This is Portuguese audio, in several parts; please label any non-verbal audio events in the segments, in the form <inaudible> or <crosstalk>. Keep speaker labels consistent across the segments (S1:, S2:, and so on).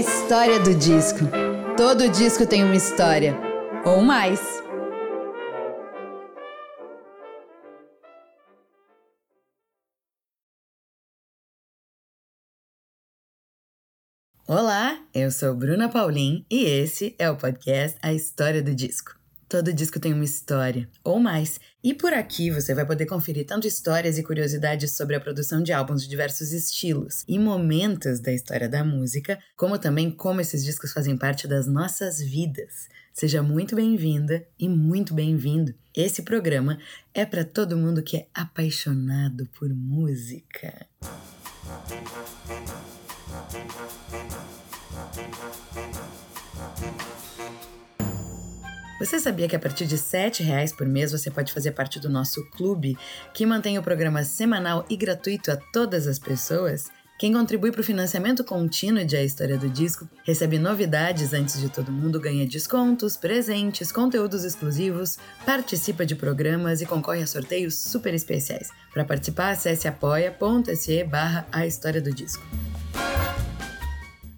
S1: História do disco. Todo disco tem uma história. Ou mais. Olá, eu sou Bruna Paulin e esse é o podcast A História do Disco. Todo disco tem uma história, ou mais. E por aqui você vai poder conferir tanto histórias e curiosidades sobre a produção de álbuns de diversos estilos e momentos da história da música, como também como esses discos fazem parte das nossas vidas. Seja muito bem-vinda e muito bem-vindo. Esse programa é para todo mundo que é apaixonado por música. Você sabia que a partir de R$ reais por mês você pode fazer parte do nosso clube, que mantém o programa semanal e gratuito a todas as pessoas? Quem contribui para o financiamento contínuo de A História do Disco recebe novidades antes de todo mundo, ganha descontos, presentes, conteúdos exclusivos, participa de programas e concorre a sorteios super especiais. Para participar, acesse apoia.se barra A História do Disco.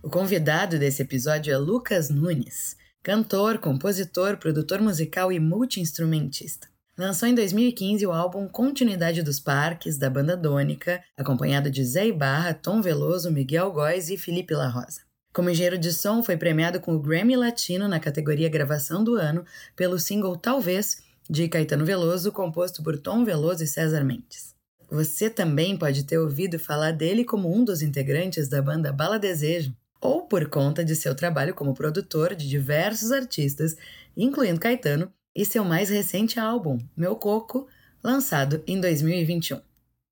S1: O convidado desse episódio é Lucas Nunes. Cantor, compositor, produtor musical e multiinstrumentista. Lançou em 2015 o álbum Continuidade dos Parques, da banda Dônica, acompanhado de Zé Ibarra, Tom Veloso, Miguel Góes e Felipe La Rosa. Como engenheiro de som, foi premiado com o Grammy Latino na categoria Gravação do Ano pelo single Talvez, de Caetano Veloso, composto por Tom Veloso e César Mendes. Você também pode ter ouvido falar dele como um dos integrantes da banda Bala Desejo, ou por conta de seu trabalho como produtor de diversos artistas, incluindo Caetano, e seu mais recente álbum, Meu Coco, lançado em 2021.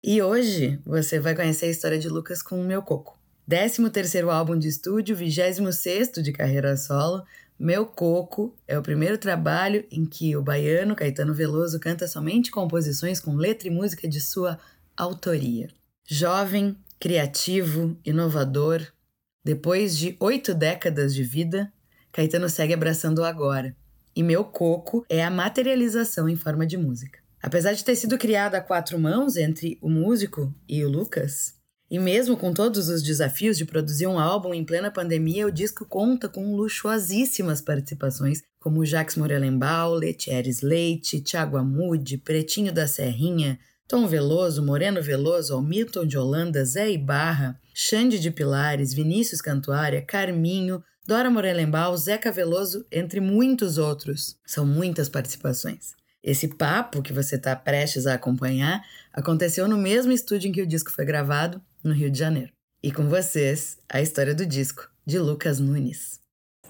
S1: E hoje você vai conhecer a história de Lucas com Meu Coco. 13º álbum de estúdio, 26º de carreira solo, Meu Coco é o primeiro trabalho em que o baiano Caetano Veloso canta somente composições com letra e música de sua autoria. Jovem, criativo, inovador, depois de oito décadas de vida, Caetano segue abraçando o agora. E Meu Coco é a materialização em forma de música. Apesar de ter sido criado a quatro mãos entre o músico e o Lucas, e mesmo com todos os desafios de produzir um álbum em plena pandemia, o disco conta com luxuosíssimas participações, como Jacques Morelenbaum, Letieres Leite, Thiago Amude, Pretinho da Serrinha, Tom Veloso, Moreno Veloso, Almilton de Holanda, Zé Ibarra, Xande de Pilares, Vinícius Cantuária, Carminho, Dora Morelenbaum, Zeca Veloso, entre muitos outros. São muitas participações. Esse papo que você está prestes a acompanhar aconteceu no mesmo estúdio em que o disco foi gravado, no Rio de Janeiro. E com vocês, a história do disco, de Lucas Nunes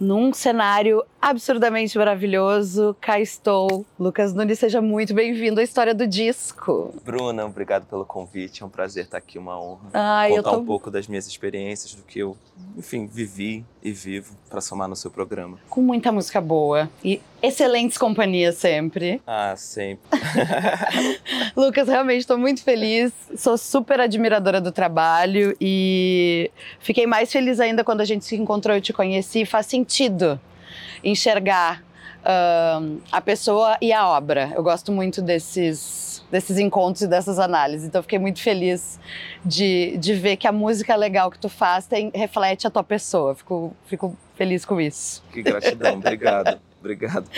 S2: num cenário absurdamente maravilhoso. Cá estou. Lucas Nunes, seja muito bem-vindo à história do disco.
S3: Bruna, obrigado pelo convite. É um prazer estar aqui, uma honra. Ai, Contar tô... um pouco das minhas experiências, do que eu, enfim, vivi e vivo para somar no seu programa.
S2: Com muita música boa e excelentes companhias sempre.
S3: Ah, sempre. <laughs>
S2: Lucas, realmente estou muito feliz. Sou super admiradora do trabalho e fiquei mais feliz ainda quando a gente se encontrou e te conheci. Faz sentido enxergar uh, a pessoa e a obra. Eu gosto muito desses desses encontros e dessas análises. Então, fiquei muito feliz de, de ver que a música legal que tu faz tem, reflete a tua pessoa. Fico, fico feliz com isso.
S3: Que gratidão, obrigado. Obrigado.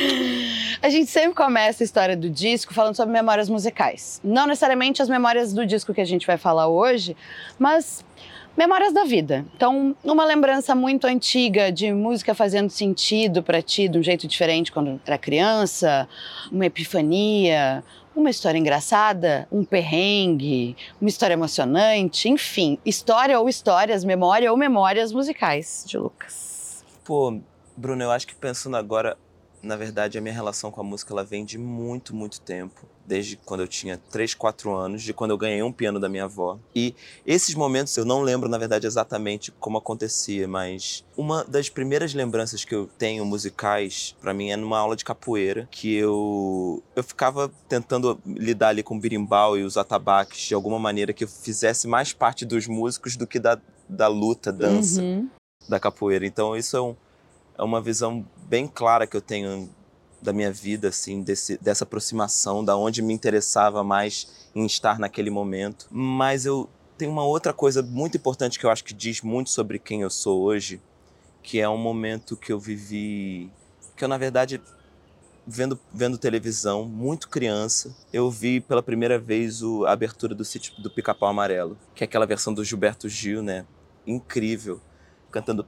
S2: A gente sempre começa a história do disco falando sobre memórias musicais. Não necessariamente as memórias do disco que a gente vai falar hoje, mas memórias da vida. Então, uma lembrança muito antiga de música fazendo sentido para ti de um jeito diferente quando era criança, uma epifania, uma história engraçada, um perrengue, uma história emocionante, enfim, história ou histórias, memória ou memórias musicais de Lucas.
S3: Pô, Bruno, eu acho que pensando agora, na verdade, a minha relação com a música ela vem de muito, muito tempo. Desde quando eu tinha 3, 4 anos, de quando eu ganhei um piano da minha avó. E esses momentos eu não lembro, na verdade, exatamente como acontecia, mas uma das primeiras lembranças que eu tenho musicais, para mim, é numa aula de capoeira, que eu, eu ficava tentando lidar ali com o birimbau e os atabaques de alguma maneira que eu fizesse mais parte dos músicos do que da, da luta, dança uhum. da capoeira. Então, isso é um é uma visão bem clara que eu tenho da minha vida, assim, desse, dessa aproximação, da onde me interessava mais em estar naquele momento. Mas eu tenho uma outra coisa muito importante que eu acho que diz muito sobre quem eu sou hoje, que é um momento que eu vivi, que eu na verdade vendo, vendo televisão, muito criança, eu vi pela primeira vez o, a abertura do sítio do Pica-Pau Amarelo, que é aquela versão do Gilberto Gil, né? Incrível. Cantando.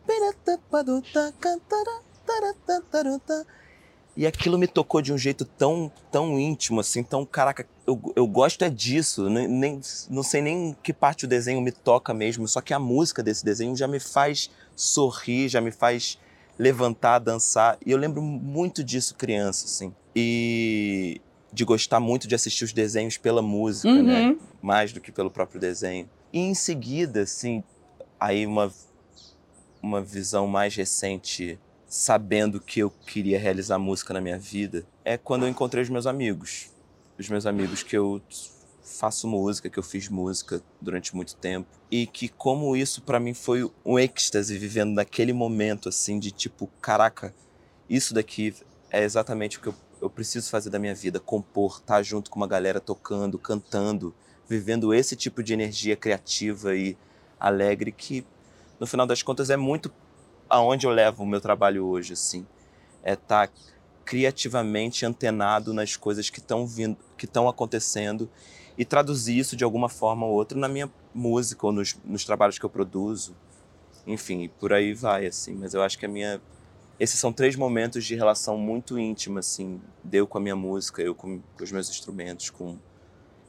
S3: E aquilo me tocou de um jeito tão, tão íntimo, assim, tão. Caraca, eu, eu gosto é disso. Nem, nem, não sei nem que parte do desenho me toca mesmo, só que a música desse desenho já me faz sorrir, já me faz levantar, dançar. E eu lembro muito disso criança, assim. E de gostar muito de assistir os desenhos pela música, né? uhum. né? Mais do que pelo próprio desenho. E em seguida, assim, aí uma, uma visão mais recente sabendo que eu queria realizar música na minha vida é quando eu encontrei os meus amigos. Os meus amigos que eu faço música, que eu fiz música durante muito tempo e que como isso para mim foi um êxtase vivendo naquele momento assim de tipo, caraca, isso daqui é exatamente o que eu, eu preciso fazer da minha vida, compor, estar tá junto com uma galera tocando, cantando, vivendo esse tipo de energia criativa e alegre que no final das contas é muito aonde eu levo o meu trabalho hoje, assim. É estar tá criativamente antenado nas coisas que estão vindo, que estão acontecendo e traduzir isso de alguma forma ou outra na minha música ou nos, nos trabalhos que eu produzo. Enfim, por aí vai, assim. Mas eu acho que a minha esses são três momentos de relação muito íntima, assim, deu com a minha música, eu com, com os meus instrumentos, com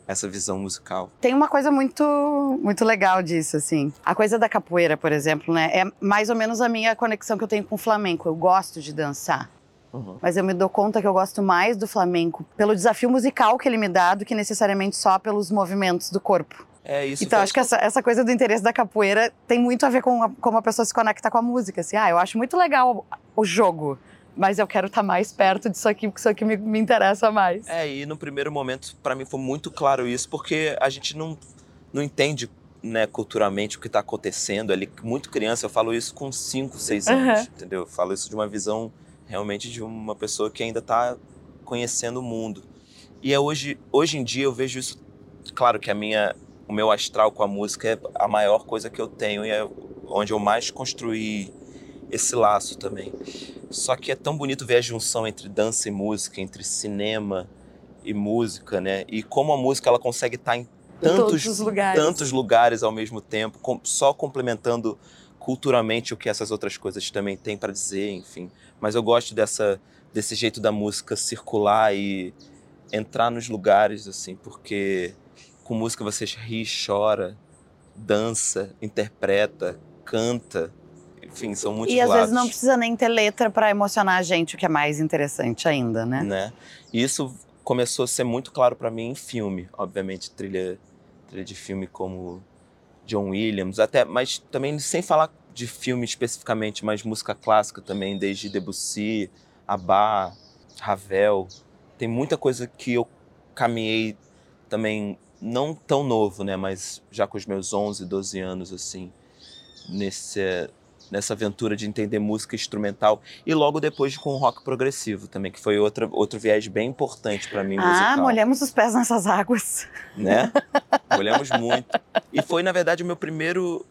S3: essa visão musical.
S1: Tem uma coisa muito muito legal disso, assim. A coisa da capoeira, por exemplo, né? É mais ou menos a minha conexão que eu tenho com o flamenco. Eu gosto de dançar. Uhum. Mas eu me dou conta que eu gosto mais do flamenco pelo desafio musical que ele me dá do que necessariamente só pelos movimentos do corpo.
S3: É isso.
S1: Então, acho que essa, essa coisa do interesse da capoeira tem muito a ver com a, como a pessoa se conecta com a música. Assim, ah, eu acho muito legal o jogo mas eu quero estar tá mais perto disso aqui, porque isso aqui me, me interessa mais.
S3: É, e no primeiro momento, para mim, foi muito claro isso, porque a gente não, não entende né, culturalmente o que está acontecendo ali. Muito criança, eu falo isso com 5, 6 anos, uhum. entendeu? Eu falo isso de uma visão realmente de uma pessoa que ainda está conhecendo o mundo. E é hoje, hoje em dia eu vejo isso, claro que a minha, o meu astral com a música é a maior coisa que eu tenho e é onde eu mais construí esse laço também. Só que é tão bonito ver a junção entre dança e música, entre cinema e música, né? E como a música ela consegue estar em tantos, lugares. tantos lugares ao mesmo tempo, só complementando culturalmente o que essas outras coisas também têm para dizer, enfim. Mas eu gosto dessa desse jeito da música circular e entrar nos lugares assim, porque com música você ri, chora, dança, interpreta, canta, enfim, são muitos
S1: E às vezes não precisa nem ter letra para emocionar a gente, o que é mais interessante ainda, né?
S3: né? E isso começou a ser muito claro para mim em filme, obviamente, trilha, trilha de filme como John Williams, até, mas também sem falar de filme especificamente, mas música clássica também, desde Debussy, Abba, Ravel. Tem muita coisa que eu caminhei também não tão novo, né, mas já com os meus 11, 12 anos assim, nesse nessa aventura de entender música instrumental e logo depois com o rock progressivo também, que foi outra, outro viés bem importante para mim
S1: ah, musical. Ah, molhamos os pés nessas águas.
S3: Né? molhamos muito. E foi, na verdade, o meu primeiro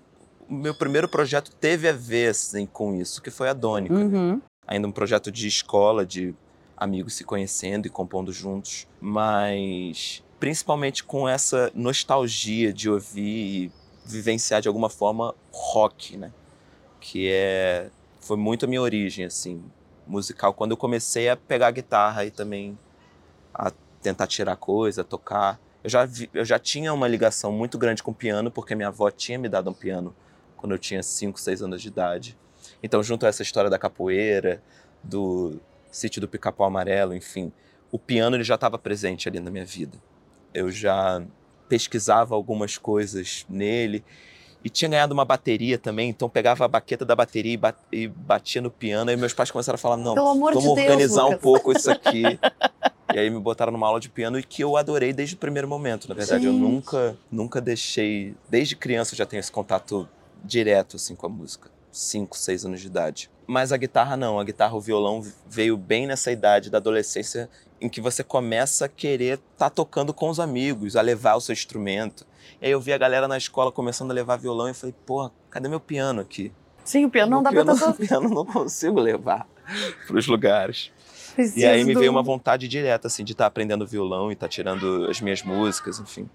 S3: meu primeiro projeto teve a ver assim, com isso, que foi a Dônica. Uhum. Ainda um projeto de escola, de amigos se conhecendo e compondo juntos, mas principalmente com essa nostalgia de ouvir e vivenciar de alguma forma rock, né? Que é foi muito a minha origem assim musical quando eu comecei a pegar a guitarra e também a tentar tirar coisa, tocar. Eu já vi, eu já tinha uma ligação muito grande com o piano porque minha avó tinha me dado um piano quando eu tinha 5, 6 anos de idade. Então, junto a essa história da capoeira, do sítio do Pica-Pau Amarelo, enfim, o piano ele já estava presente ali na minha vida. Eu já pesquisava algumas coisas nele e tinha ganhado uma bateria também, então pegava a baqueta da bateria e batia no piano. E meus pais começaram a falar: não, vamos de organizar Deus, um pouco isso aqui. <laughs> e aí me botaram numa aula de piano e que eu adorei desde o primeiro momento. Na verdade, eu nunca, nunca deixei. Desde criança eu já tenho esse contato direto assim com a música. Cinco, seis anos de idade. Mas a guitarra não, a guitarra, o violão veio bem nessa idade da adolescência em que você começa a querer estar tá tocando com os amigos, a levar o seu instrumento. E aí eu vi a galera na escola começando a levar violão e falei, porra, cadê meu piano aqui?
S1: Sim, o piano não dá
S3: piano,
S1: pra estar <laughs>
S3: o piano não consigo levar para os lugares.
S1: Preciso
S3: E aí me veio uma vontade direta, assim, de estar aprendendo violão e estar tirando as minhas músicas, enfim.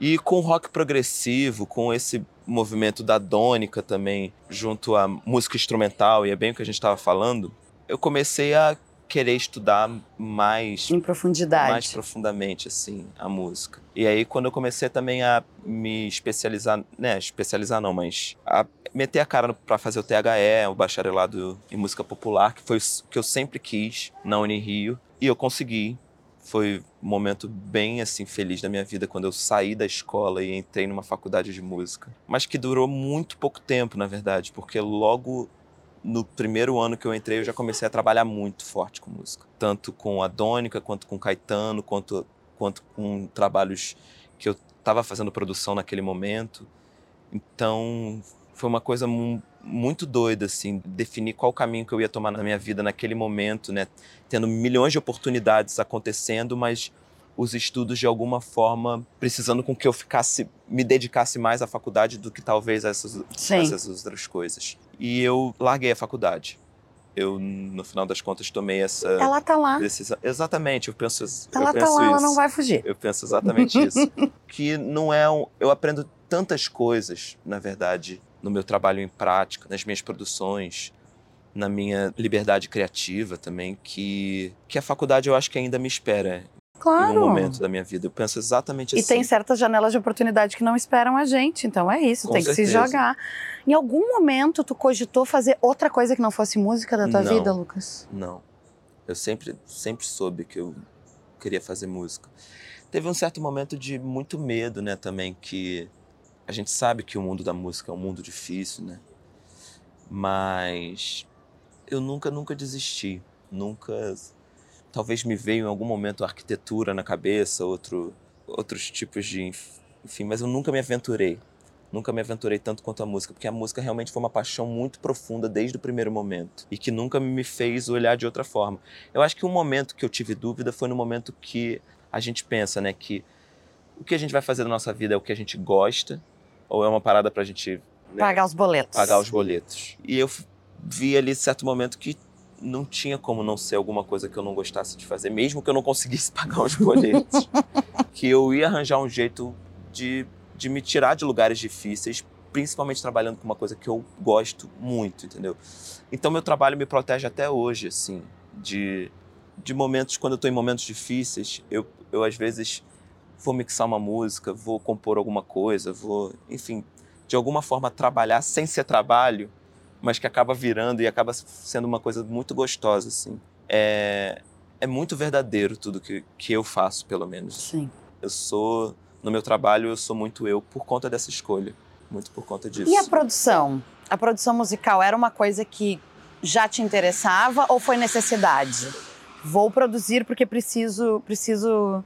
S3: E com o rock progressivo, com esse movimento da dônica também, junto à música instrumental, e é bem o que a gente estava falando, eu comecei a querer estudar mais
S1: Em profundidade.
S3: mais profundamente assim a música. E aí quando eu comecei também a me especializar, né, especializar não, mas a meter a cara para fazer o THE, o bacharelado em música popular, que foi o que eu sempre quis na Unirio, e eu consegui. Foi um momento bem assim feliz da minha vida quando eu saí da escola e entrei numa faculdade de música, mas que durou muito pouco tempo, na verdade, porque logo no primeiro ano que eu entrei, eu já comecei a trabalhar muito forte com música. Tanto com a Dônica, quanto com Caetano, quanto, quanto com trabalhos que eu estava fazendo produção naquele momento. Então, foi uma coisa muito doida, assim, definir qual caminho que eu ia tomar na minha vida naquele momento, né? Tendo milhões de oportunidades acontecendo, mas os estudos de alguma forma precisando com que eu ficasse, me dedicasse mais à faculdade do que talvez a essas, essas outras coisas. E eu larguei a faculdade. Eu, no final das contas, tomei essa
S1: Ela tá lá.
S3: decisão. Exatamente, eu penso, eu
S1: Ela
S3: penso
S1: tá lá,
S3: isso.
S1: ela não vai fugir.
S3: Eu penso exatamente isso. <laughs> que não é um. Eu aprendo tantas coisas, na verdade, no meu trabalho em prática, nas minhas produções, na minha liberdade criativa também, que, que a faculdade eu acho que ainda me espera em
S1: Claro.
S3: um momento da minha vida. Eu penso exatamente
S1: E
S3: assim.
S1: tem certas janelas de oportunidade que não esperam a gente. Então é isso,
S3: Com
S1: tem que se
S3: certeza.
S1: jogar. Em algum momento tu cogitou fazer outra coisa que não fosse música da tua
S3: Não.
S1: vida, Lucas?
S3: Não. Eu sempre, sempre soube que eu queria fazer música. Teve um certo momento de muito medo, né, também, que a gente sabe que o mundo da música é um mundo difícil, né? Mas eu nunca, nunca desisti. Nunca. Talvez me veio em algum momento arquitetura na cabeça, outro, outros tipos de. Enfim, mas eu nunca me aventurei. Nunca me aventurei tanto quanto a música, porque a música realmente foi uma paixão muito profunda desde o primeiro momento e que nunca me fez olhar de outra forma. Eu acho que um momento que eu tive dúvida foi no momento que a gente pensa, né, que o que a gente vai fazer da nossa vida é o que a gente gosta ou é uma parada pra gente né,
S1: Pagar os boletos.
S3: pagar os boletos. E eu vi ali certo momento que não tinha como não ser alguma coisa que eu não gostasse de fazer, mesmo que eu não conseguisse <laughs> pagar os boletos. que eu ia arranjar um jeito de, de me tirar de lugares difíceis, principalmente trabalhando com uma coisa que eu gosto muito, entendeu? Então meu trabalho me protege até hoje, assim, de, de momentos, quando eu tô em momentos difíceis, eu, eu às vezes vou mixar uma música, vou compor alguma coisa, vou, enfim, de alguma forma trabalhar sem ser trabalho, mas que acaba virando e acaba sendo uma coisa muito gostosa, assim. É, é muito verdadeiro tudo que, que eu faço, pelo menos.
S1: Sim.
S3: Eu sou, no meu trabalho, eu sou muito eu por conta dessa escolha, muito por conta disso.
S1: E a produção? A produção musical era uma coisa que já te interessava ou foi necessidade? Vou produzir porque preciso, preciso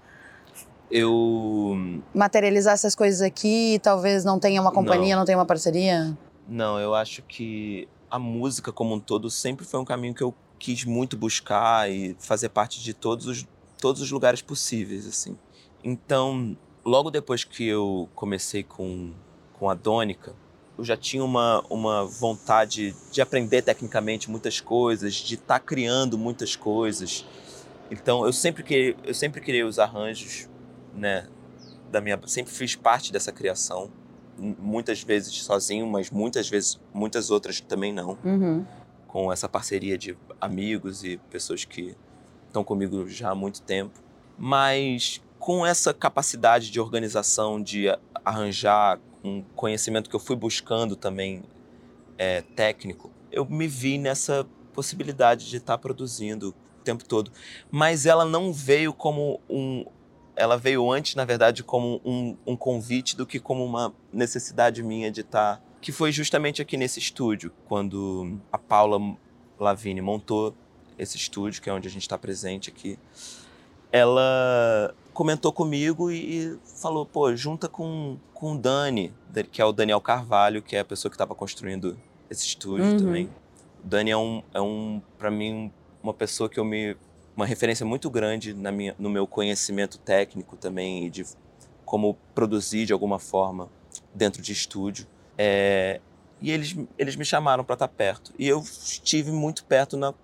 S3: Eu
S1: materializar essas coisas aqui, talvez não tenha uma companhia, não, tenha uma parceria.
S3: Não, eu acho que a música como um todo sempre foi um caminho que eu quis muito buscar e fazer parte de todos os, todos os lugares possíveis, assim. Então, logo depois que eu comecei com, com a Dônica, eu já tinha uma, uma vontade de aprender tecnicamente muitas coisas, de estar criando muitas coisas. Então, eu sempre queria, eu sempre criei os arranjos, né, da minha, sempre fiz parte dessa criação muitas vezes sozinho, mas muitas vezes, muitas outras também não,
S1: Uhum.
S3: com essa parceria de amigos e pessoas que estão comigo já há muito tempo. Mas com essa capacidade de organização, de arranjar um conhecimento que eu fui buscando também é, técnico, eu me vi nessa possibilidade de estar produzindo o tempo todo. Mas ela não veio como um, ela veio antes, na verdade, como um, um convite do que como uma necessidade minha de estar. Que foi justamente aqui nesse estúdio, quando a Paula Lavigne montou esse estúdio, que é onde a gente está presente aqui. Ela comentou comigo e falou: pô, junta com, com o Dani, que é o Daniel Carvalho, que é a pessoa que estava construindo esse estúdio
S1: Uhum.
S3: também. O Dani é um, é um para mim, uma pessoa que eu me uma referência muito grande na minha, no meu conhecimento técnico também e de como produzir de alguma forma dentro de estúdio. É, E eles, eles me chamaram para estar perto. E eu estive muito perto na,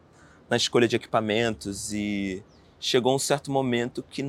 S3: na escolha de equipamentos e chegou um certo momento que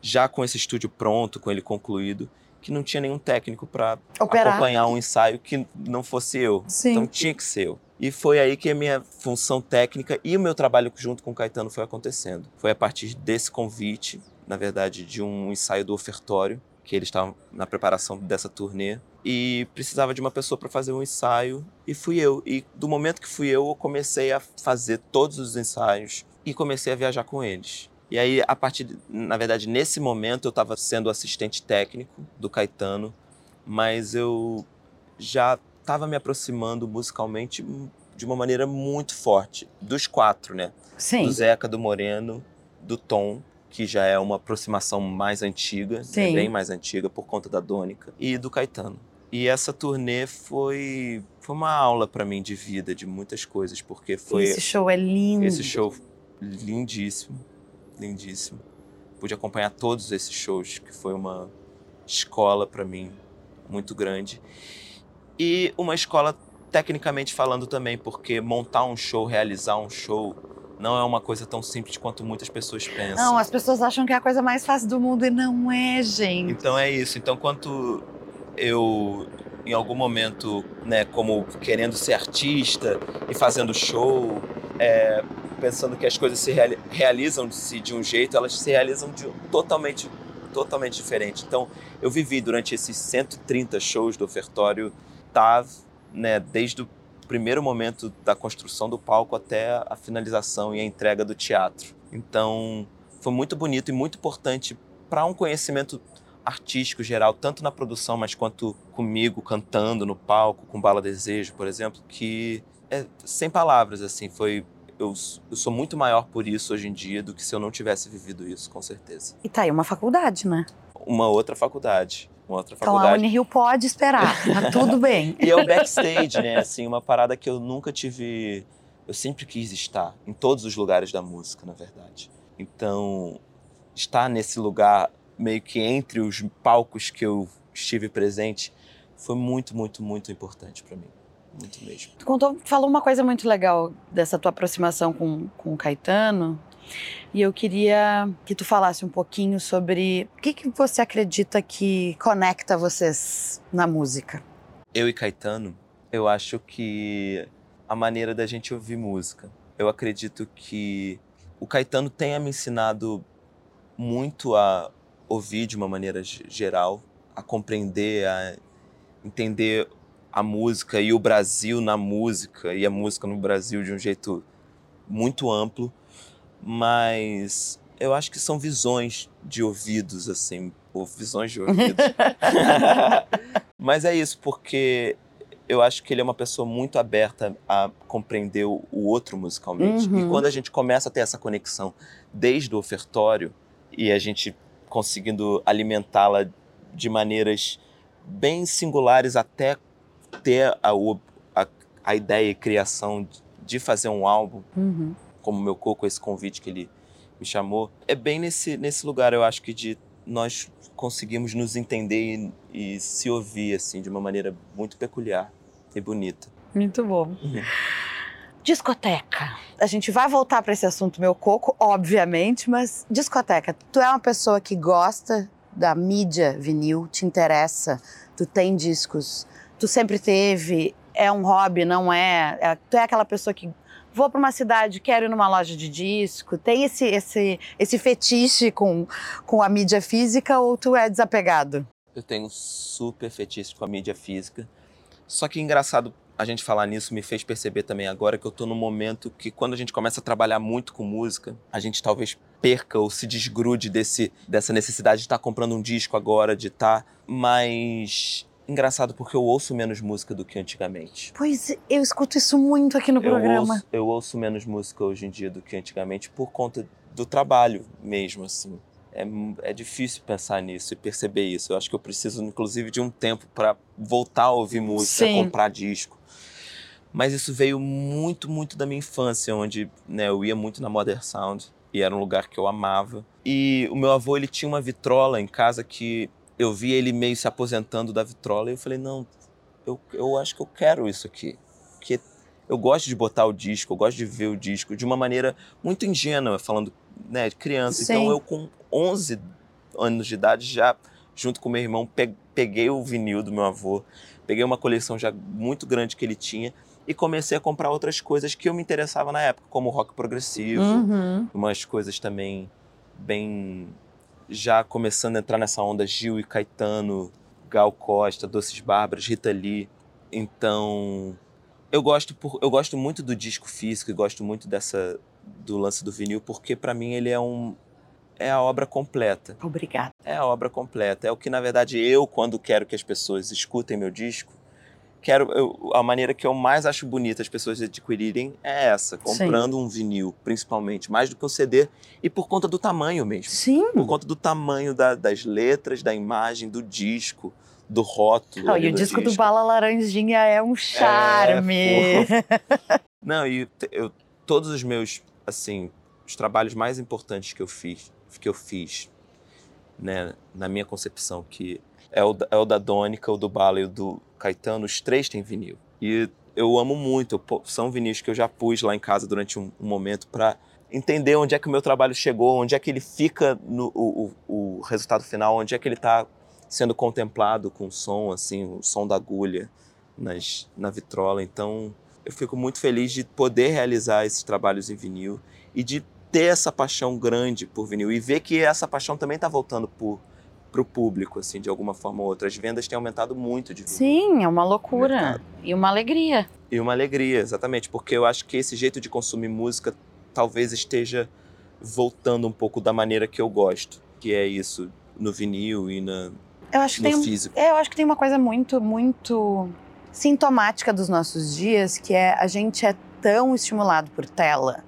S3: já com esse estúdio pronto, com ele concluído, que não tinha nenhum técnico para acompanhar um ensaio que não fosse eu. Sim. Então tinha que ser eu. E foi aí que a minha função técnica e o meu trabalho junto com o Caetano foi acontecendo. Foi a partir desse convite, na verdade, de um ensaio do ofertório, que eles estavam na preparação dessa turnê e precisava de uma pessoa para fazer um ensaio e fui eu. E do momento que fui eu, eu comecei a fazer todos os ensaios e comecei a viajar com eles. E aí, a partir, de, na verdade, nesse momento eu estava sendo assistente técnico do Caetano, mas eu já estava me aproximando musicalmente de uma maneira muito forte dos quatro, né?
S1: Sim.
S3: Do Zeca, do Moreno, do Tom, que já é uma aproximação mais antiga, né? bem mais antiga por conta da Dônica, e do Caetano. E essa turnê foi foi uma aula para mim de vida, de muitas coisas, porque foi
S1: Esse show é lindo.
S3: Esse show lindíssimo lindíssimo. Pude acompanhar todos esses shows, que foi uma escola para mim muito grande. E uma escola tecnicamente falando também, porque montar um show, realizar um show, não é uma coisa tão simples quanto muitas pessoas pensam.
S1: Não, as pessoas acham que é a coisa mais fácil do mundo e não é, gente.
S3: Então é isso. Então, quanto eu, em algum momento, né, como querendo ser artista e fazendo show, é, pensando que as coisas se realizam-se de um jeito, elas se realizam de totalmente, totalmente diferente. Então, eu vivi durante esses 130 shows do ofertório, tá, né, desde o primeiro momento da construção do palco até a finalização e a entrega do teatro. Então, foi muito bonito e muito importante para um conhecimento artístico geral, tanto na produção, mas quanto comigo cantando no palco, com Bala Desejo, por exemplo, que é sem palavras, assim, foi eu, eu, sou muito maior por isso hoje em dia do que se eu não tivesse vivido isso, com certeza.
S1: E tá aí uma faculdade, né?
S3: Uma outra faculdade. Uma outra
S1: então
S3: faculdade.
S1: a Unirio pode esperar, tá <laughs> tudo bem.
S3: e é o backstage, né? Assim, uma parada que eu nunca tive. Eu sempre quis estar em todos os lugares da música, na verdade. Então, estar nesse lugar meio que entre os palcos que eu estive presente foi muito, muito, muito importante para mim muito mesmo.
S1: Tu contou, falou uma coisa muito legal dessa tua aproximação com, com o Caetano. E eu queria que tu falasse um pouquinho sobre o que, que você acredita que conecta vocês na música.
S3: Eu e Caetano, eu acho que a maneira da gente ouvir música. Eu acredito que o Caetano tenha me ensinado muito a ouvir de uma maneira geral, a compreender, a entender a música e o Brasil na música e a música no Brasil de um jeito muito amplo, mas eu acho que são visões de ouvidos assim, ou visões de ouvidos. <laughs> mas é isso, porque eu acho que ele é uma pessoa muito aberta a compreender o outro musicalmente. Uhum. E quando a gente começa a ter essa conexão desde o ofertório e a gente conseguindo alimentá-la de maneiras bem singulares até ter a, a, a ideia e criação de fazer um álbum, uhum. como meu coco, esse convite que ele me chamou, é bem nesse, nesse lugar, eu acho que de nós conseguimos nos entender e, e se ouvir assim de uma maneira muito peculiar e bonita.
S1: Muito bom. Uhum. Discoteca. A gente vai voltar para esse assunto, meu coco, obviamente, mas discoteca. Tu é uma pessoa que gosta da mídia vinil, te interessa, tu tem discos tu sempre teve, é um hobby, não é? é tu é aquela pessoa que vou para uma cidade, quero ir numa loja de disco, tem esse esse esse fetiche com com a mídia física ou tu é desapegado?
S3: Eu tenho super fetiche com a mídia física. Só que engraçado a gente falar nisso me fez perceber também agora que eu tô num momento que quando a gente começa a trabalhar muito com música, a gente talvez perca ou se desgrude desse dessa necessidade de estar tá comprando um disco agora, de estar tá mais engraçado porque eu ouço menos música do que antigamente.
S1: Pois eu escuto isso muito aqui no
S3: eu
S1: programa.
S3: Ouço, eu ouço menos música hoje em dia do que antigamente por conta do trabalho mesmo, assim. É, é difícil pensar nisso e perceber isso. Eu acho que eu preciso, inclusive, de um tempo para voltar a ouvir música, Sim. comprar disco. Mas isso veio muito, muito da minha infância, onde né, eu ia muito na Modern Sound e era um lugar que eu amava. E o meu avô ele tinha uma vitrola em casa que eu vi ele meio se aposentando da vitrola e eu falei, não, eu, eu acho que eu quero isso aqui. Porque eu gosto de botar o disco, eu gosto de ver o disco de uma maneira muito ingênua, falando né, de criança. Então, Sim. Então eu com 11 anos de idade já, junto com meu irmão, peguei o vinil do meu avô, peguei uma coleção já muito grande que ele tinha e comecei a comprar outras coisas que eu me interessava na época, como rock progressivo, uhum. umas coisas também bem já começando a entrar nessa onda Gil e Caetano, Gal Costa, Doces Bárbaras, Rita Lee. Então, eu gosto por, eu gosto muito do disco físico e gosto muito dessa do lance do vinil porque para mim ele é um é a obra completa.
S1: Obrigada.
S3: É a obra completa. É o que na verdade eu quando quero que as pessoas escutem meu disco, quero eu, a maneira que eu mais acho bonita as pessoas adquirirem é essa, comprando Sim. um vinil, principalmente, mais do que o CD e por conta do tamanho mesmo.
S1: Sim.
S3: Por conta do tamanho da, das letras, da imagem, do disco, do rótulo.
S1: Oh, e o disco, disco, do Bala Laranjinha é um charme.
S3: É, Não, e eu, todos os meus, assim, os trabalhos mais importantes que eu fiz, que eu fiz, né, na minha concepção, que é o, é o da Dônica, o do Bala e o do Caetano, os três têm vinil. E eu amo muito, são vinis que eu já pus lá em casa durante um, um momento para entender onde é que o meu trabalho chegou, onde é que ele fica no o, o, o resultado final, onde é que ele está sendo contemplado com o som, assim, o som da agulha nas, na vitrola. Então, eu fico muito feliz de poder realizar esses trabalhos em vinil e de ter essa paixão grande por vinil e ver que essa paixão também está voltando por para o público, assim, de alguma forma ou outra. As vendas têm aumentado muito de vinil.
S1: Sim, é uma loucura. E uma alegria.
S3: E uma alegria, exatamente, porque eu acho que esse jeito de consumir música talvez esteja voltando um pouco da maneira que eu gosto, que é isso no vinil e na,
S1: eu acho
S3: que
S1: no
S3: tem, físico.
S1: É, eu acho que tem uma coisa muito, muito sintomática dos nossos dias, que é a gente é tão estimulado por tela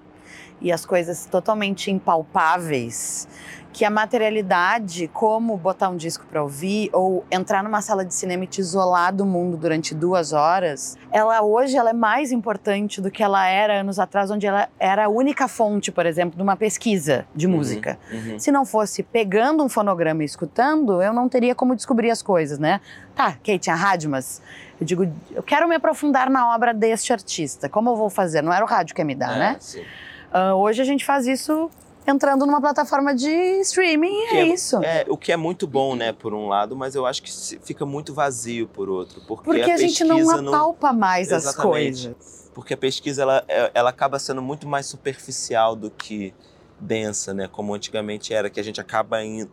S1: e as coisas totalmente impalpáveis que a materialidade, como botar um disco para ouvir ou entrar numa sala de cinema e te isolar do mundo durante duas horas, ela hoje ela é mais importante do que ela era anos atrás, onde ela era a única fonte, por exemplo, de uma pesquisa de uhum, música. Uhum. Se não fosse pegando um fonograma e escutando, eu não teria como descobrir as coisas, né? Tá, Kate, tinha rádio, mas eu digo, eu quero me aprofundar na obra deste artista. Como eu vou fazer? Não era o rádio que ia me dar, é, né? Uh, hoje a gente faz isso entrando numa plataforma de streaming e é, é, isso.
S3: É, o que é muito bom, né, por um lado, mas eu acho que fica muito vazio por outro. Porque,
S1: porque
S3: a,
S1: a gente não apalpa não... mais Exatamente. as coisas.
S3: Porque a pesquisa, ela, é, ela acaba sendo muito mais superficial do que densa, né, como antigamente era, que a gente acaba indo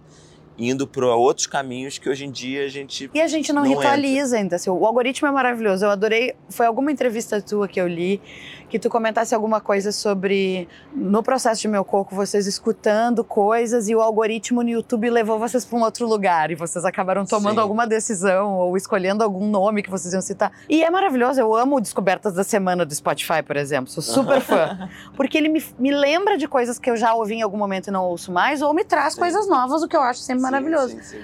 S3: indo para outros caminhos que hoje em dia a gente
S1: e a gente não, não ritualiza ainda assim, o algoritmo é maravilhoso eu adorei foi alguma entrevista tua que eu li que tu comentasse alguma coisa sobre no processo de meu coco vocês escutando coisas e o algoritmo no YouTube levou vocês para um outro lugar e vocês acabaram tomando Sim. alguma decisão ou escolhendo algum nome que vocês iam citar. E é maravilhoso, eu amo Descobertas da Semana do Spotify, por exemplo, sou super fã, <laughs> porque ele me, me lembra de coisas que eu já ouvi em algum momento e não ouço mais ou me traz sim. coisas novas, o que eu acho sempre maravilhoso. Sim,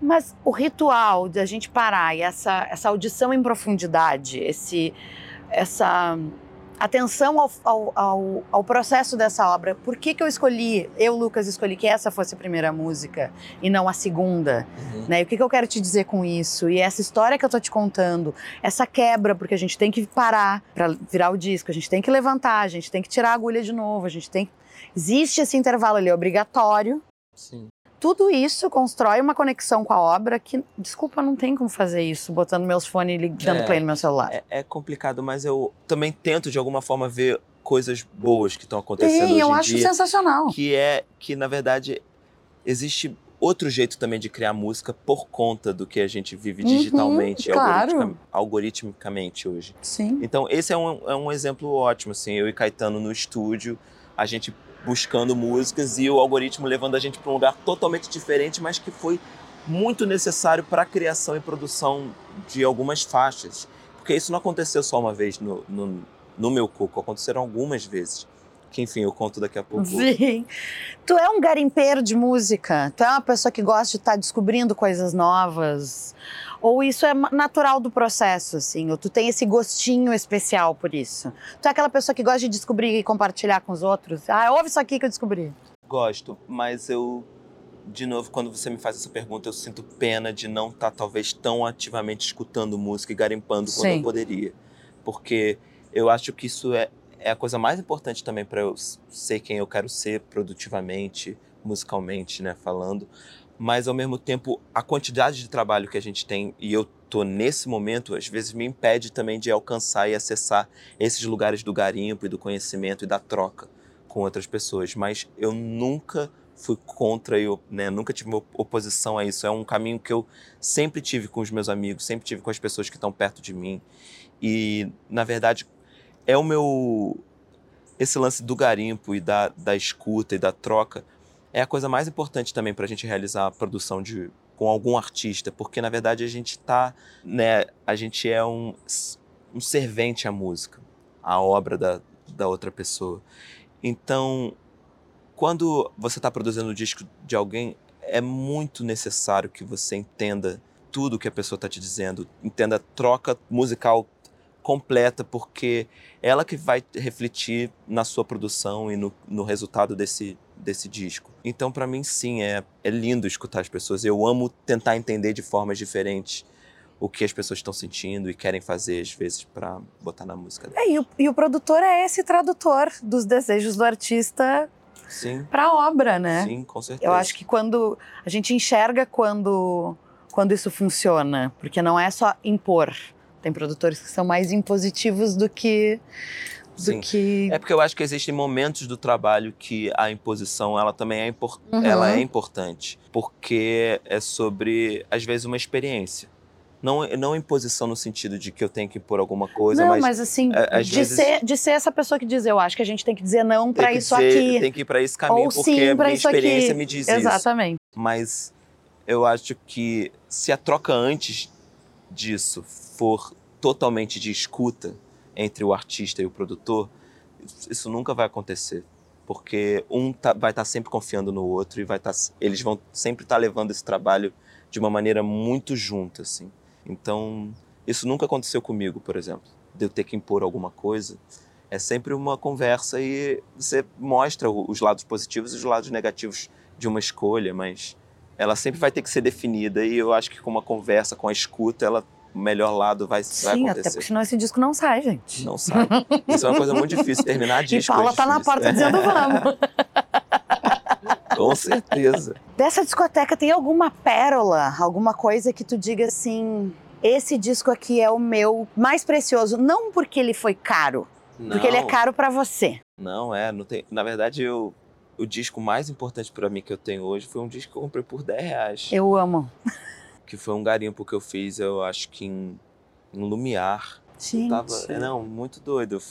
S1: Mas o ritual de a gente parar e essa, essa audição em profundidade, esse, essa atenção ao, ao, ao, ao, processo dessa obra. Por que, que eu escolhi, eu, Lucas, escolhi que essa fosse a primeira música e não a segunda? Uhum. Né? E o que, que eu quero te dizer com isso? E essa história que eu tô te contando, essa quebra, porque a gente tem que parar para virar o disco, a gente tem que levantar, a gente tem que tirar a agulha de novo, a gente tem. Existe esse intervalo ali obrigatório.
S3: Sim
S1: tudo isso constrói uma conexão com a obra que, desculpa, não tem como fazer isso botando meus fones e dando é, play no meu celular.
S3: É, é, complicado, mas eu também tento de alguma forma ver coisas boas que estão acontecendo Sim, hoje
S1: eu acho dia, sensacional.
S3: Que é que na verdade existe outro jeito também de criar música por conta do que a gente vive uhum, digitalmente,
S1: uhum,
S3: claro. algoritmicamente hoje.
S1: Sim.
S3: Então esse é um, é um exemplo ótimo, assim, eu e Caetano no estúdio, a gente buscando músicas e o algoritmo levando a gente para um lugar totalmente diferente, mas que foi muito necessário para a criação e produção de algumas faixas. Porque isso não aconteceu só uma vez no, no, no meu coco, aconteceram algumas vezes. Que enfim, eu conto daqui a pouco.
S1: Sim. Tu é um garimpeiro de música? Tu é uma pessoa que gosta de estar tá descobrindo coisas novas? Ou isso é natural do processo, assim? Ou tu tem esse gostinho especial por isso? Tu é aquela pessoa que gosta de descobrir e compartilhar com os outros? Ah, ouve isso aqui que eu descobri.
S3: Gosto, mas eu de novo, quando você me faz essa pergunta, eu sinto pena de não estar tá, talvez tão ativamente escutando música e garimpando quando Sim. eu poderia. Porque eu acho que isso é, é a coisa mais importante também para eu ser quem eu quero ser produtivamente, musicalmente, né, falando. Mas ao mesmo tempo, a quantidade de trabalho que a gente tem e eu tô nesse momento, às vezes me impede também de alcançar e acessar esses lugares do garimpo e do conhecimento e da troca com outras pessoas. Mas eu nunca fui contra, eu né, nunca tive oposição a isso. É um caminho que eu sempre tive com os meus amigos, sempre tive com as pessoas que estão perto de mim. E, na verdade, é o meu. Esse lance do garimpo e da, da escuta e da troca é a coisa mais importante também para a gente realizar a produção de, com algum artista, porque na verdade a gente está, né, a gente é um, um servente à música, à obra da, da outra pessoa. Então, quando você está produzindo o disco de alguém, é muito necessário que você entenda tudo que a pessoa está te dizendo, entenda a troca musical completa, porque ela que vai refletir na sua produção e no, no resultado desse, desse disco. Então, para mim, sim, é, é lindo escutar as pessoas. Eu amo tentar entender de formas diferentes o que as pessoas estão sentindo e querem fazer, às vezes, para botar na música.
S1: É, e, o, e o produtor é esse tradutor dos desejos do artista para a obra, né?
S3: Sim, com certeza.
S1: Eu acho que quando a gente enxerga quando quando isso funciona, porque não é só impor. Tem produtores que são mais impositivos do que Sim. que
S3: É porque eu acho que existem momentos do trabalho que a imposição ela também é, impor... uhum. ela é importante, porque é sobre às vezes uma experiência. Não, não imposição no sentido de que eu tenho que impor alguma coisa,
S1: não,
S3: mas.
S1: mas assim, é, de, vezes, ser, de ser essa pessoa que diz, eu acho que a gente tem que dizer não para isso
S3: dizer,
S1: aqui.
S3: Tem que ir para esse caminho, Ou porque sim, a minha experiência
S1: aqui.
S3: me diz
S1: Exatamente. isso. Exatamente.
S3: Mas eu acho que se a troca antes disso for totalmente de escuta entre o artista e o produtor, isso nunca vai acontecer porque um tá, vai estar tá sempre confiando no outro e vai tá, eles vão sempre estar tá levando esse trabalho de uma maneira muito junta, assim. Então, isso nunca aconteceu comigo, por exemplo, de eu ter que impor alguma coisa. É sempre uma conversa e você mostra os lados positivos e os lados negativos de uma escolha, mas ela sempre vai ter que ser definida e eu acho que com uma conversa, com a escuta, ela o melhor lado vai,
S1: Sim,
S3: vai acontecer.
S1: até porque senão esse disco não sai, gente.
S3: Não sai. Isso é uma coisa muito difícil, terminar disco
S1: E Paula
S3: é
S1: tá na porta dizendo <laughs> vamos.
S3: Com certeza.
S1: Dessa discoteca tem alguma pérola, alguma coisa que tu diga assim, esse disco aqui é o meu mais precioso, não porque ele foi caro, não. porque ele é caro para você.
S3: Não, é, não tem, na verdade eu o disco mais importante para mim que eu tenho hoje foi um disco que eu comprei por 10 reais.
S1: Eu amo.
S3: Que foi um garimpo que eu fiz, eu acho que em, em Lumiar.
S1: Sim.
S3: Tava, não, muito doido. Eu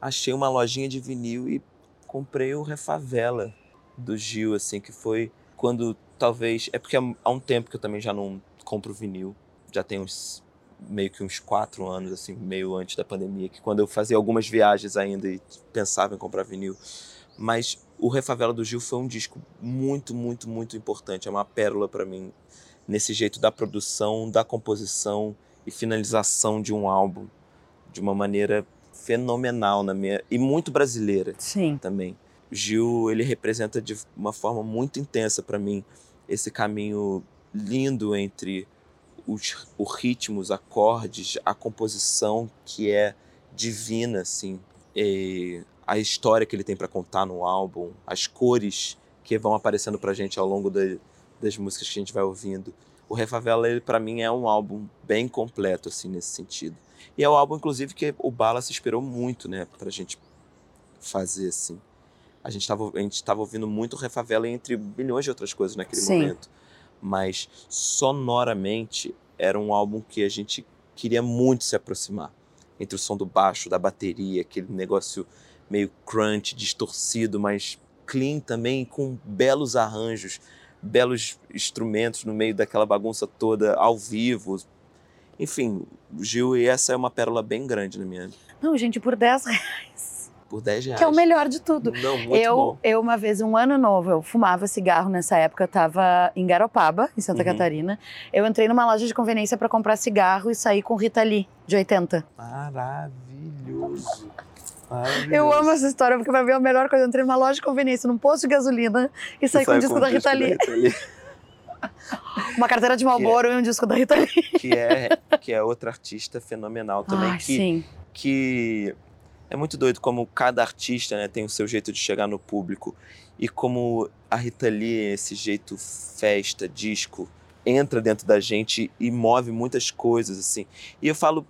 S3: achei uma lojinha de vinil e comprei o Refavela do Gil, assim, que foi quando talvez. É porque há um tempo que eu também já não compro vinil. Já tem uns meio que uns quatro anos, assim, meio antes da pandemia, que quando eu fazia algumas viagens ainda e pensava em comprar vinil. Mas o Refavela do Gil foi um disco muito, muito, muito importante. É uma pérola para mim nesse jeito da produção, da composição e finalização de um álbum de uma maneira fenomenal na minha e muito brasileira
S1: Sim.
S3: também. Gil, ele representa de uma forma muito intensa para mim esse caminho lindo entre os, o os acordes, a composição que é divina, assim, e a história que ele tem para contar no álbum, as cores que vão aparecendo para gente ao longo da, das músicas que a gente vai ouvindo. O Refavela, ele para mim é um álbum bem completo assim nesse sentido. E é o álbum inclusive que o Bala se inspirou muito, né, pra gente fazer assim a gente estava a gente estava ouvindo muito Refavela entre milhões de outras coisas naquele Sim. momento. Mas sonoramente era um álbum que a gente queria muito se aproximar. Entre o som do baixo, da bateria, aquele negócio meio crunch, distorcido, mas clean também, com belos arranjos, belos instrumentos no meio daquela bagunça toda, ao vivo. Enfim, Gil, e essa é uma pérola bem grande na minha.
S1: Não, gente, por 10 reais
S3: por 10 reais.
S1: Que é o melhor de tudo.
S3: Não, muito
S1: eu,
S3: bom.
S1: Eu, uma vez, um ano novo, eu fumava cigarro nessa época, eu tava em Garopaba, em Santa uhum. Catarina. Eu entrei numa loja de conveniência para comprar cigarro e saí com Rita Lee, de 80.
S3: Maravilhoso.
S1: Eu amo essa história, porque vai ver a melhor coisa. Eu entrei numa loja de conveniência, num posto de gasolina e saí com o disco, da, Rita Lee. <laughs> Uma carteira de Marlboro é, e um disco da Rita Lee.
S3: Que é, que é outra artista fenomenal também.
S1: Ai,
S3: que,
S1: sim.
S3: que é muito doido como cada artista né, tem o seu jeito de chegar no público. E como a Rita Lee, esse jeito festa, disco, entra dentro da gente e move muitas coisas, assim. E eu falo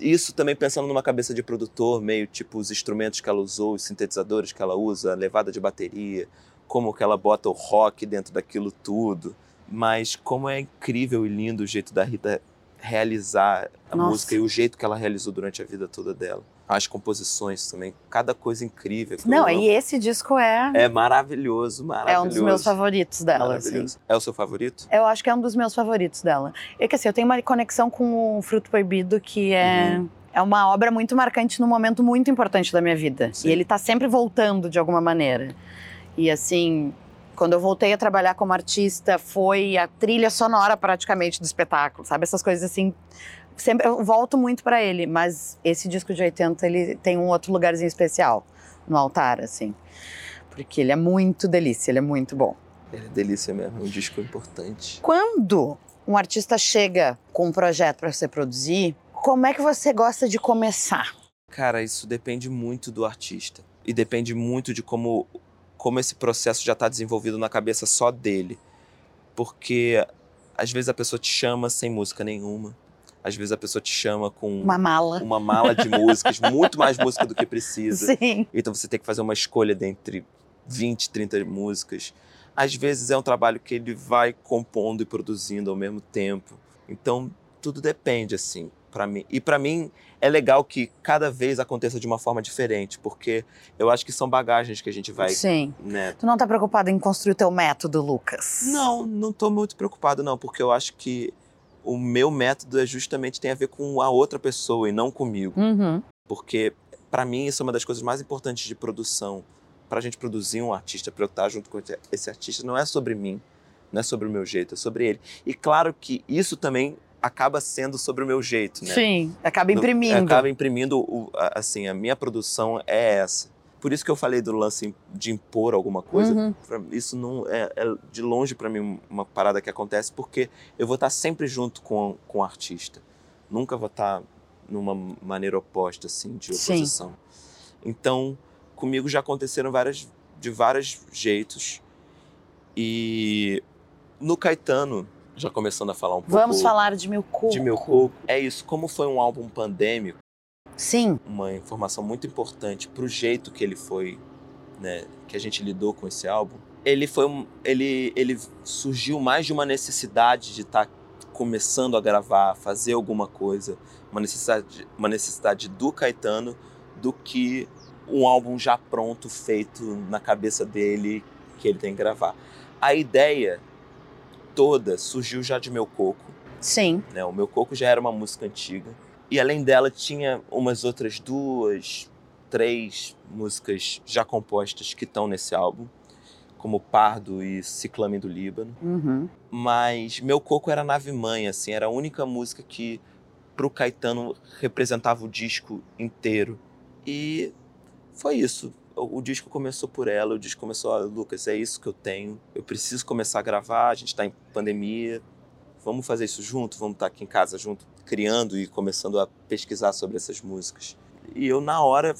S3: isso também pensando numa cabeça de produtor, meio tipo os instrumentos que ela usou, os sintetizadores que ela usa, a levada de bateria, como que ela bota o rock dentro daquilo tudo. Mas como é incrível e lindo o jeito da Rita realizar a Nossa. música e o jeito que ela realizou durante a vida toda dela. As composições também, cada coisa incrível.
S1: Não, e esse disco é.
S3: É maravilhoso, maravilhoso.
S1: É um dos meus favoritos dela. Assim.
S3: É o seu favorito?
S1: Eu acho que é um dos meus favoritos dela. É que assim, eu tenho uma conexão com o Fruto Proibido que é. Uhum. É uma obra muito marcante num momento muito importante da minha vida. Sim. E ele tá sempre voltando de alguma maneira. E assim, quando eu voltei a trabalhar como artista, foi a trilha sonora praticamente do espetáculo, sabe? Essas coisas assim. Sempre, eu volto muito para ele, mas esse disco de 80 ele tem um outro lugarzinho especial no altar, assim. Porque ele é muito delícia, ele é muito bom.
S3: Ele é delícia mesmo, um disco importante.
S1: Quando um artista chega com um projeto para você produzir, como é que você gosta de começar?
S3: Cara, isso depende muito do artista. E depende muito de como como esse processo já está desenvolvido na cabeça só dele. Porque às vezes a pessoa te chama sem música nenhuma. Às vezes a pessoa te chama com
S1: uma mala,
S3: uma mala de músicas, muito mais música do que <laughs> precisa.
S1: Sim.
S3: Então você tem que fazer uma escolha dentre 20, 30 músicas. Às vezes é um trabalho que ele vai compondo e produzindo ao mesmo tempo. Então tudo depende assim para mim. E para mim é legal que cada vez aconteça de uma forma diferente, porque eu acho que são bagagens que a gente vai.
S1: Sim.
S3: Né?
S1: Tu não tá preocupado em construir o teu método, Lucas?
S3: Não, não tô muito preocupado, não, porque eu acho que o meu método é justamente tem a ver com a outra pessoa e não comigo.
S1: Uhum.
S3: Porque, para mim, isso é uma das coisas mais importantes de produção. Para a gente produzir um artista, para eu estar junto com esse artista, não é sobre mim, não é sobre o meu jeito, é sobre ele. E claro que isso também acaba sendo sobre o meu jeito, né?
S1: Sim, acaba imprimindo.
S3: No, acaba imprimindo, o, assim, a minha produção é essa. Por isso que eu falei do lance de impor alguma coisa.
S1: Uhum.
S3: Isso não é, é de longe para mim uma parada que acontece porque eu vou estar sempre junto com, com o artista. Nunca vou estar numa maneira oposta assim de oposição. Sim. Então, comigo já aconteceram várias de vários jeitos. E no Caetano, já começando a falar um pouco.
S1: Vamos falar de Meu Coco.
S3: De Meu Coco. É isso. Como foi um álbum pandêmico.
S1: Sim.
S3: Uma informação muito importante para o jeito que ele foi, né, que a gente lidou com esse álbum. Ele foi um, ele, ele surgiu mais de uma necessidade de estar tá começando a gravar, fazer alguma coisa, uma necessidade, uma necessidade do Caetano, do que um álbum já pronto, feito na cabeça dele, que ele tem que gravar. A ideia toda surgiu já de Meu Coco.
S1: Sim.
S3: Né? O Meu Coco já era uma música antiga. E além dela, tinha umas outras duas, três músicas já compostas que estão nesse álbum, como Pardo e Ciclame do Líbano.
S1: Uhum.
S3: Mas Meu Coco era nave-mãe, assim, era a única música que pro Caetano representava o disco inteiro. E foi isso o, disco começou por ela, o disco começou, ah, Lucas, é isso que eu tenho, eu preciso começar a gravar, a gente está em pandemia, vamos fazer isso junto, vamos estar tá aqui em casa junto, criando e começando a pesquisar sobre essas músicas. E eu, na hora,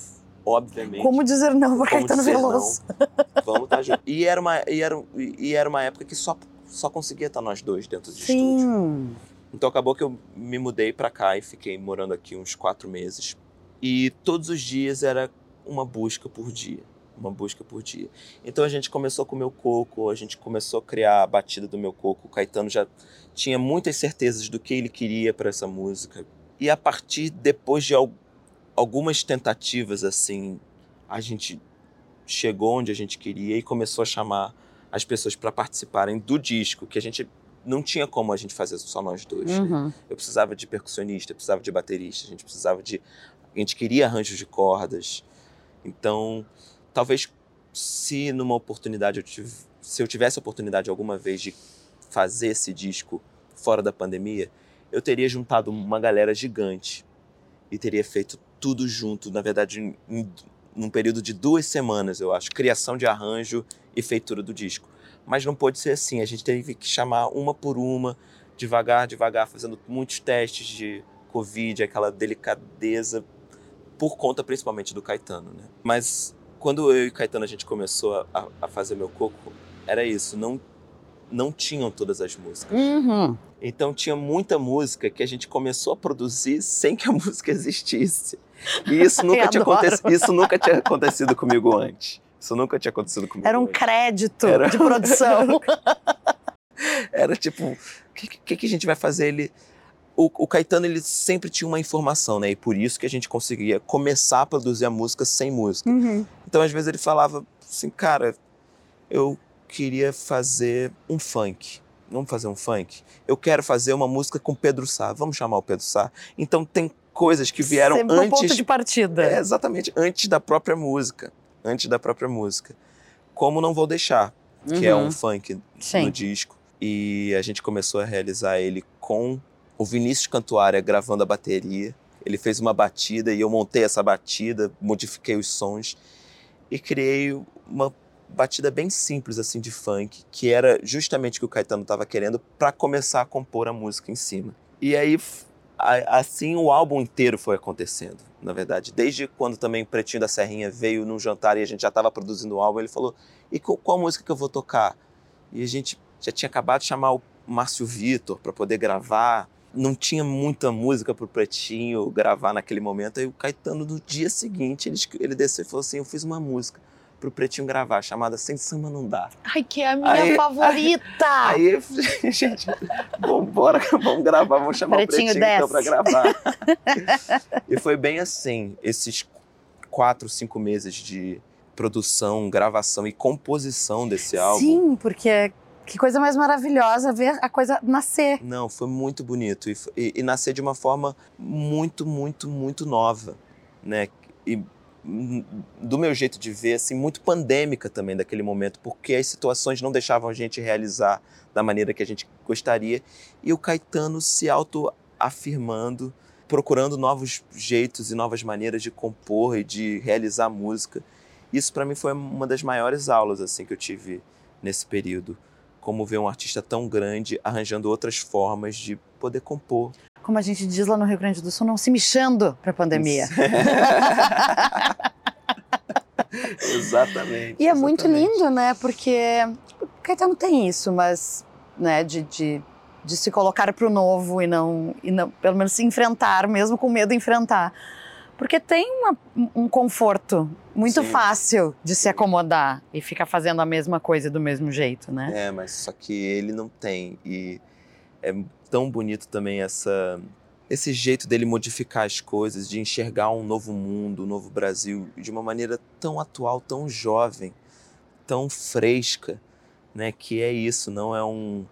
S3: obviamente...
S1: Como dizer não para Caetano Veloso?
S3: Não, <laughs> vamos estar tá junto. E era, uma, e, era, e era uma época que só, só conseguia estar nós dois dentro de
S1: Sim.
S3: estúdio. Então acabou que eu me mudei para cá e fiquei morando aqui uns quatro meses. E todos os dias era uma busca por dia. Uma busca por dia. Então a gente começou com o meu coco, a gente começou a criar a batida do meu coco. O Caetano já tinha muitas certezas do que ele queria para essa música. E a partir, depois de algumas tentativas, assim, a gente chegou onde a gente queria e começou a chamar as pessoas para participarem do disco, que a gente não tinha como a gente fazer só nós dois. Né?
S1: Uhum.
S3: Né? Eu precisava de percussionista, eu precisava de baterista, a gente precisava de. A gente queria arranjos de cordas. Então, talvez se numa oportunidade eu tive, se eu tivesse a oportunidade alguma vez de fazer esse disco fora da pandemia, eu teria juntado uma galera gigante e teria feito tudo junto, na verdade, em, num período de duas semanas, eu acho, criação de arranjo e feitura do disco. Mas não pôde ser assim, a gente teve que chamar uma por uma, devagar, devagar, fazendo muitos testes de Covid, aquela delicadeza, por conta principalmente do Caetano, né? Mas quando eu e Caetano a gente começou a, a fazer meu coco, era isso, não não tinham todas as músicas.
S1: Uhum.
S3: Então tinha muita música que a gente começou a produzir sem que a <laughs> música existisse. E isso <laughs> nunca, tinha, acontecido, isso nunca tinha acontecido comigo antes. Isso nunca tinha acontecido comigo.
S1: Era um
S3: antes.
S1: crédito
S3: Era-
S1: de produção. <laughs>
S3: Era tipo, o que, que, que a gente vai fazer? Ele, o, o Caetano ele sempre tinha uma informação, né? E por isso que a gente conseguia começar a produzir a música sem música.
S1: Uhum.
S3: Então às vezes ele falava assim, cara, eu queria fazer um funk. Vamos fazer um funk? Eu quero fazer uma música com Pedro Sá. Vamos chamar o Pedro Sá? Então tem coisas que vieram
S1: Sempre
S3: antes.
S1: ponto de partida.
S3: É, exatamente, antes da própria música. Antes da própria música. Como Não Vou Deixar, que é
S1: Uhum.
S3: um funk
S1: Sim.
S3: no disco. E a gente começou a realizar ele com o Vinícius Cantuária gravando a bateria. Ele fez uma batida e eu montei essa batida, modifiquei os sons e criei uma batida bem simples assim de funk, que era justamente o que o Caetano estava querendo para começar a compor a música em cima. E aí assim o álbum inteiro foi acontecendo, na verdade. Desde quando também o Pretinho da Serrinha veio num jantar e a gente já estava produzindo o álbum, ele falou: "E qual, qual música que eu vou tocar?" E a gente já tinha acabado de chamar o Márcio Vitor para poder gravar. Não tinha muita música pro Pretinho gravar naquele momento. Aí o Caetano, no dia seguinte, ele, ele desceu e falou assim: Eu fiz uma música pro Pretinho gravar, chamada Sem Samba Não Dá.
S1: Ai, que é a minha
S3: Aí-
S1: favorita! <laughs>
S3: Aí, <laughs> gente, vambora, vamos gravar, vamos chamar
S1: Pretinho
S3: o Pretinho então pra gravar. <laughs> e foi bem assim, esses quatro, cinco meses de produção, gravação e composição desse álbum.
S1: Sim, porque que coisa mais maravilhosa ver a coisa nascer.
S3: Não, foi muito bonito e, e, e nascer de uma forma muito, muito, muito nova, né? E hum, do meu jeito de ver, assim, muito pandêmica também daquele momento, porque as situações não deixavam a gente realizar da maneira que a gente gostaria e o Caetano se auto-afirmando, procurando novos jeitos e novas maneiras de compor e de realizar música. Isso para mim foi uma das maiores aulas assim que eu tive nesse período como ver um artista tão grande arranjando outras formas de poder compor.
S1: Como a gente diz lá no Rio Grande do Sul, não se mexendo pra pandemia. <laughs>
S3: exatamente.
S1: E é muito
S3: exatamente.
S1: lindo, né? Porque o Caetano tem isso, mas, né, de, de, de se colocar pro novo e não, e não, pelo menos se enfrentar, mesmo com medo de enfrentar. Porque tem uma- um conforto muito
S3: Sim.
S1: fácil de se acomodar e ficar fazendo a mesma coisa do mesmo jeito, né?
S3: É, mas só que ele não tem. E é tão bonito também essa esse jeito dele modificar as coisas, de enxergar um novo mundo, um novo Brasil de uma maneira tão atual, tão jovem, tão fresca, né? Que é isso, não é um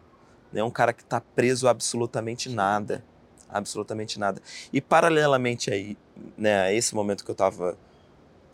S3: não é um cara que está preso a absolutamente nada, absolutamente nada. E paralelamente aí, né, a esse momento que eu estava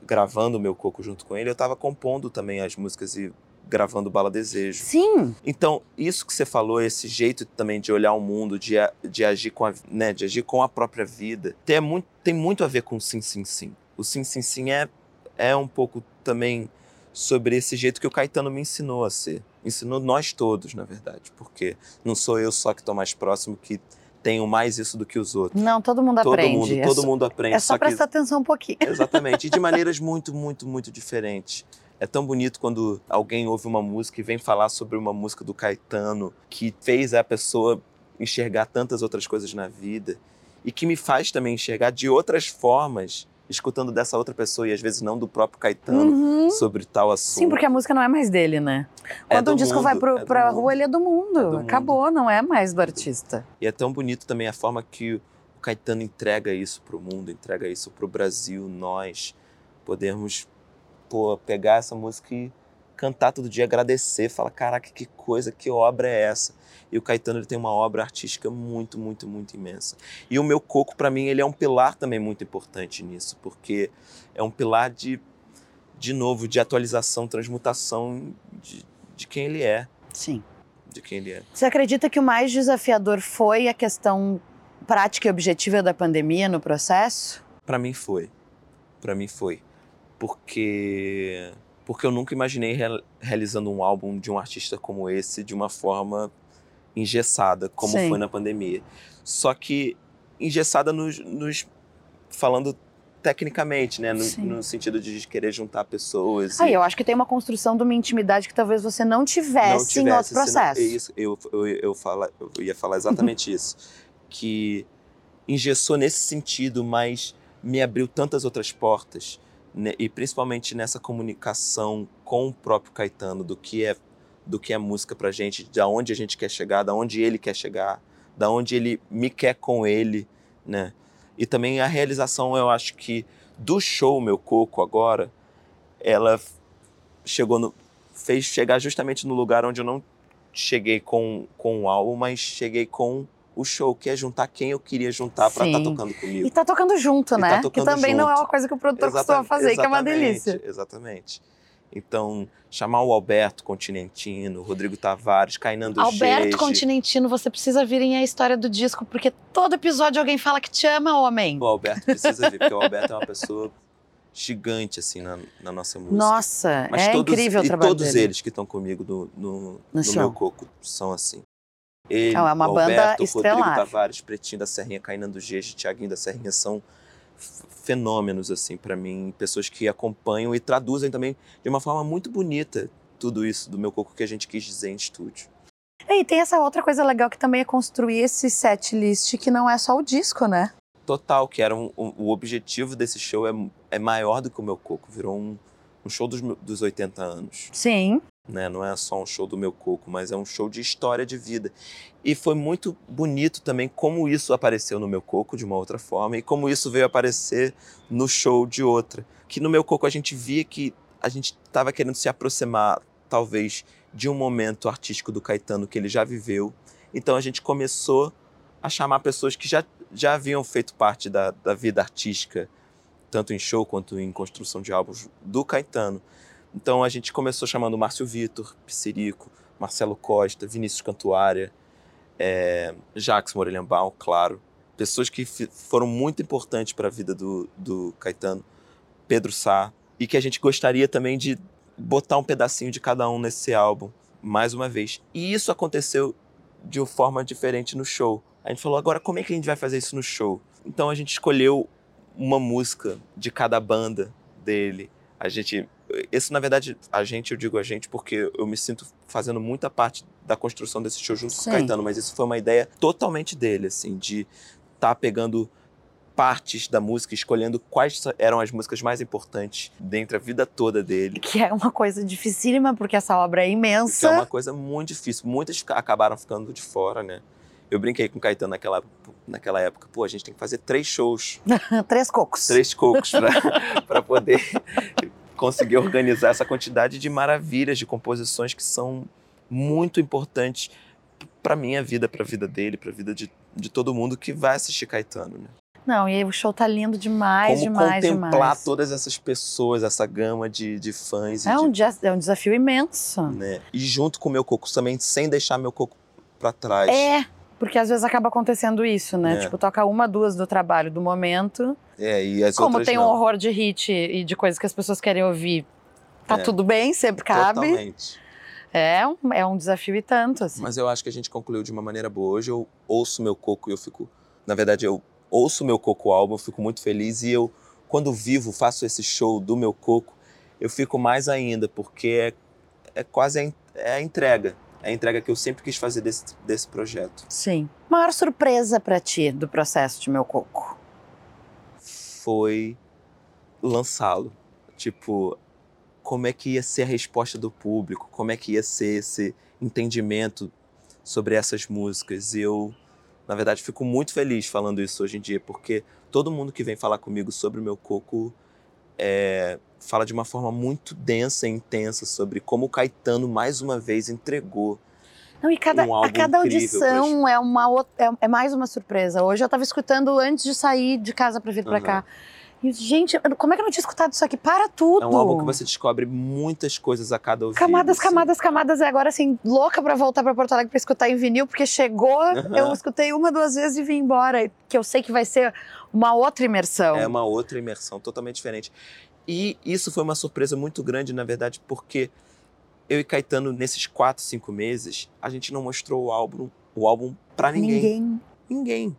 S3: gravando o meu coco junto com ele, eu estava compondo também as músicas e gravando Bala Desejo.
S1: Sim,
S3: Então, isso que você falou, esse jeito também de olhar o mundo, de, de, agir, com a, né, de agir com a própria vida, tem muito, tem muito a ver com o sim, sim, sim. O sim, sim, sim é, é um pouco também sobre esse jeito que o Caetano me ensinou a ser. Ensinou nós todos, na verdade, porque não sou eu só que estou mais próximo que tenho mais isso do que os outros.
S1: não, todo mundo
S3: todo
S1: aprende.
S3: mundo,
S1: é
S3: todo
S1: só,
S3: mundo aprende.
S1: é só
S3: que
S1: prestar atenção um pouquinho.
S3: Exatamente. E de <laughs> maneiras muito, muito, muito diferentes. É tão bonito quando alguém ouve uma música e vem falar sobre uma música do Caetano que fez a pessoa enxergar tantas outras coisas na vida e que me faz também enxergar de outras formas, escutando dessa outra pessoa e às vezes não do próprio Caetano
S1: Uhum.
S3: sobre tal assunto.
S1: Sim, porque a música não é mais dele, né?
S3: É
S1: Quando
S3: do
S1: um disco
S3: mundo,
S1: vai pro,
S3: é
S1: pra
S3: mundo.
S1: rua, ele é do mundo.
S3: É do mundo.
S1: Acabou, não é mais do artista.
S3: E é tão bonito também a forma que o Caetano entrega isso pro mundo, entrega isso pro Brasil, nós podermos pô, pegar essa música e cantar todo dia, agradecer, falar, caraca, que coisa, que obra é essa? E o Caetano ele tem uma obra artística muito, muito, muito imensa. E o meu coco, para mim, ele é um pilar também muito importante nisso, porque é um pilar de, de novo, de atualização, transmutação de, de quem ele é,
S1: Sim.
S3: de quem ele é.
S1: Você acredita que o mais desafiador foi a questão prática e objetiva da pandemia no processo?
S3: Para mim foi. Para mim foi. porque porque eu nunca imaginei real, realizando um álbum de um artista como esse de uma forma engessada, como
S1: Sim.
S3: foi na pandemia. Só que engessada nos, nos falando tecnicamente, né? No, no sentido de querer juntar pessoas.
S1: Aí
S3: e
S1: eu acho que tem uma construção de uma intimidade que talvez você não tivesse,
S3: não
S1: em outro
S3: senão-
S1: processo.
S3: é isso, eu, eu, eu, fala, eu ia falar exatamente isso. Que engessou nesse sentido, mas me abriu tantas outras portas. né, E principalmente nessa comunicação com o próprio Caetano, do que é do que é música pra gente, de onde a gente quer chegar, da onde ele quer chegar, da onde ele me quer com ele, né? E também a realização, eu acho que do show Meu Coco agora, ela chegou no fez chegar justamente no lugar onde eu não cheguei com, com o álbum, mas cheguei com o show, que é juntar quem eu queria juntar pra estar
S1: Sim.
S3: tocando comigo.
S1: E tá tocando junto,
S3: tá
S1: né?
S3: tocando
S1: que também não é
S3: junto.
S1: uma coisa que o produtor
S3: Exata-
S1: costuma fazer, que é uma delícia.
S3: Exatamente. Então, chamar o Alberto Continentino, Rodrigo Tavares, Cainando
S1: Alberto
S3: Gege,
S1: Continentino, você precisa vir em a história do disco, porque todo episódio alguém fala que te ama, homem.
S3: O Alberto precisa vir, porque o Alberto é uma pessoa gigante, assim, na, na nossa música.
S1: Nossa,
S3: Mas
S1: é
S3: todos,
S1: incrível o
S3: e
S1: trabalho
S3: todos
S1: dele.
S3: eles que estão comigo no, no,
S1: No
S3: no meu coco são assim. Ele,
S1: é uma
S3: o
S1: banda
S3: Alberto,
S1: estelar.
S3: Rodrigo Tavares, Pretinho da Serrinha, Cainando Gege, Tiaguinho da Serrinha são fenômenos, assim, para mim. Pessoas que acompanham e traduzem também de uma forma muito bonita tudo isso do meu coco que a gente quis dizer em estúdio.
S1: E tem essa outra coisa legal que também é construir esse set list que não é só o disco, né?
S3: Total, que era um, um- o objetivo desse show é, é maior do que o meu coco. Virou um, um show dos, dos 80 anos.
S1: Sim.
S3: Né? Não é só um show do meu coco, mas é um show de história de vida. E foi muito bonito também como isso apareceu no meu coco de uma outra forma e como isso veio aparecer no show de outra. Que no meu coco a gente via que a gente estava querendo se aproximar, talvez, de um momento artístico do Caetano que ele já viveu. Então a gente começou a chamar pessoas que já, já haviam feito parte da, da vida artística, tanto em show quanto em construção de álbuns do Caetano. Então a gente começou chamando Márcio Vitor, Pissirico, Marcelo Costa, Vinícius Cantuária, é, Jacques Morelhambaum, claro. Pessoas que foram muito importantes para a vida do, do Caetano, Pedro Sá, e que a gente gostaria também de botar um pedacinho de cada um nesse álbum, mais uma vez. E isso aconteceu de uma forma diferente no show. A gente falou, agora como é que a gente vai fazer isso no show? Então a gente escolheu uma música de cada banda dele. A gente. Esse, na verdade, a gente, eu digo a gente, porque eu me sinto fazendo muita parte da construção desse show junto
S1: Sim.
S3: com o Caetano, mas isso foi uma ideia totalmente dele, assim, de estar pegando partes da música, escolhendo quais eram as músicas mais importantes dentre a vida toda dele.
S1: Que é uma coisa dificílima, porque essa obra é
S3: Que é
S1: imensa.
S3: uma coisa muito difícil. Muitas acabaram ficando de fora, né? Eu brinquei com o Caetano naquela, naquela época. Pô, a gente tem que fazer três shows, <laughs>
S1: Três cocos.
S3: três cocos para <laughs> poder conseguir organizar essa quantidade de maravilhas, de composições que são muito importantes para minha vida, para a vida dele, para a vida de, de todo mundo que vai assistir Caetano, né?
S1: Não, e aí o show tá lindo demais,
S3: Como
S1: demais,
S3: contemplar
S1: demais.
S3: todas essas pessoas, essa gama de, de fãs
S1: É
S3: de
S1: um, dia- é um desafio imenso.
S3: né? E junto com o meu coco também, sem deixar meu coco para trás.
S1: É, porque às vezes acaba acontecendo isso, né?
S3: É.
S1: Tipo, toca uma, duas do trabalho do momento.
S3: É, e as
S1: Como tem um
S3: não.
S1: horror de hit e de coisas que as pessoas querem ouvir, tá
S3: É.
S1: tudo bem, sempre cabe.
S3: Totalmente.
S1: É um, é um desafio e tanto, assim.
S3: Mas eu acho que a gente concluiu de uma maneira boa. Hoje eu ouço meu coco e eu fico. Na verdade, eu ouço meu coco álbum, eu fico muito feliz. E eu, quando vivo, faço esse show do meu coco, eu fico mais ainda, porque é, é quase a, é a entrega. É a entrega que eu sempre quis fazer desse, desse projeto.
S1: Sim. Maior surpresa pra ti do processo de Meu Coco?
S3: foi lançá-lo. Tipo, como é que ia ser a resposta do público, como é que ia ser esse entendimento sobre essas músicas. E eu, na verdade, fico muito feliz falando isso hoje em dia, porque todo mundo que vem falar comigo sobre o meu coco é, fala de uma forma muito densa e intensa sobre como o Caetano, mais uma vez, entregou.
S1: Não, e cada,
S3: Um
S1: a cada audição é, uma, é, é mais uma surpresa. Hoje eu tava escutando antes de sair de casa pra vir pra
S3: Aham.
S1: cá. E, gente, como é que eu não tinha escutado isso aqui? Para tudo!
S3: É um álbum que você descobre muitas coisas a cada ouvido.
S1: Camadas,
S3: assim.
S1: camadas, camadas. E agora, assim, louca pra voltar pra Porto Alegre pra escutar em vinil, porque chegou, eu escutei uma, duas vezes e vim embora. Que eu sei que vai ser uma outra imersão.
S3: É uma outra imersão totalmente diferente. E isso foi uma surpresa muito grande, na verdade, porque eu e Caetano, nesses quatro, cinco meses, a gente não mostrou o álbum, o álbum para ninguém.
S1: Ninguém.
S3: Ninguém.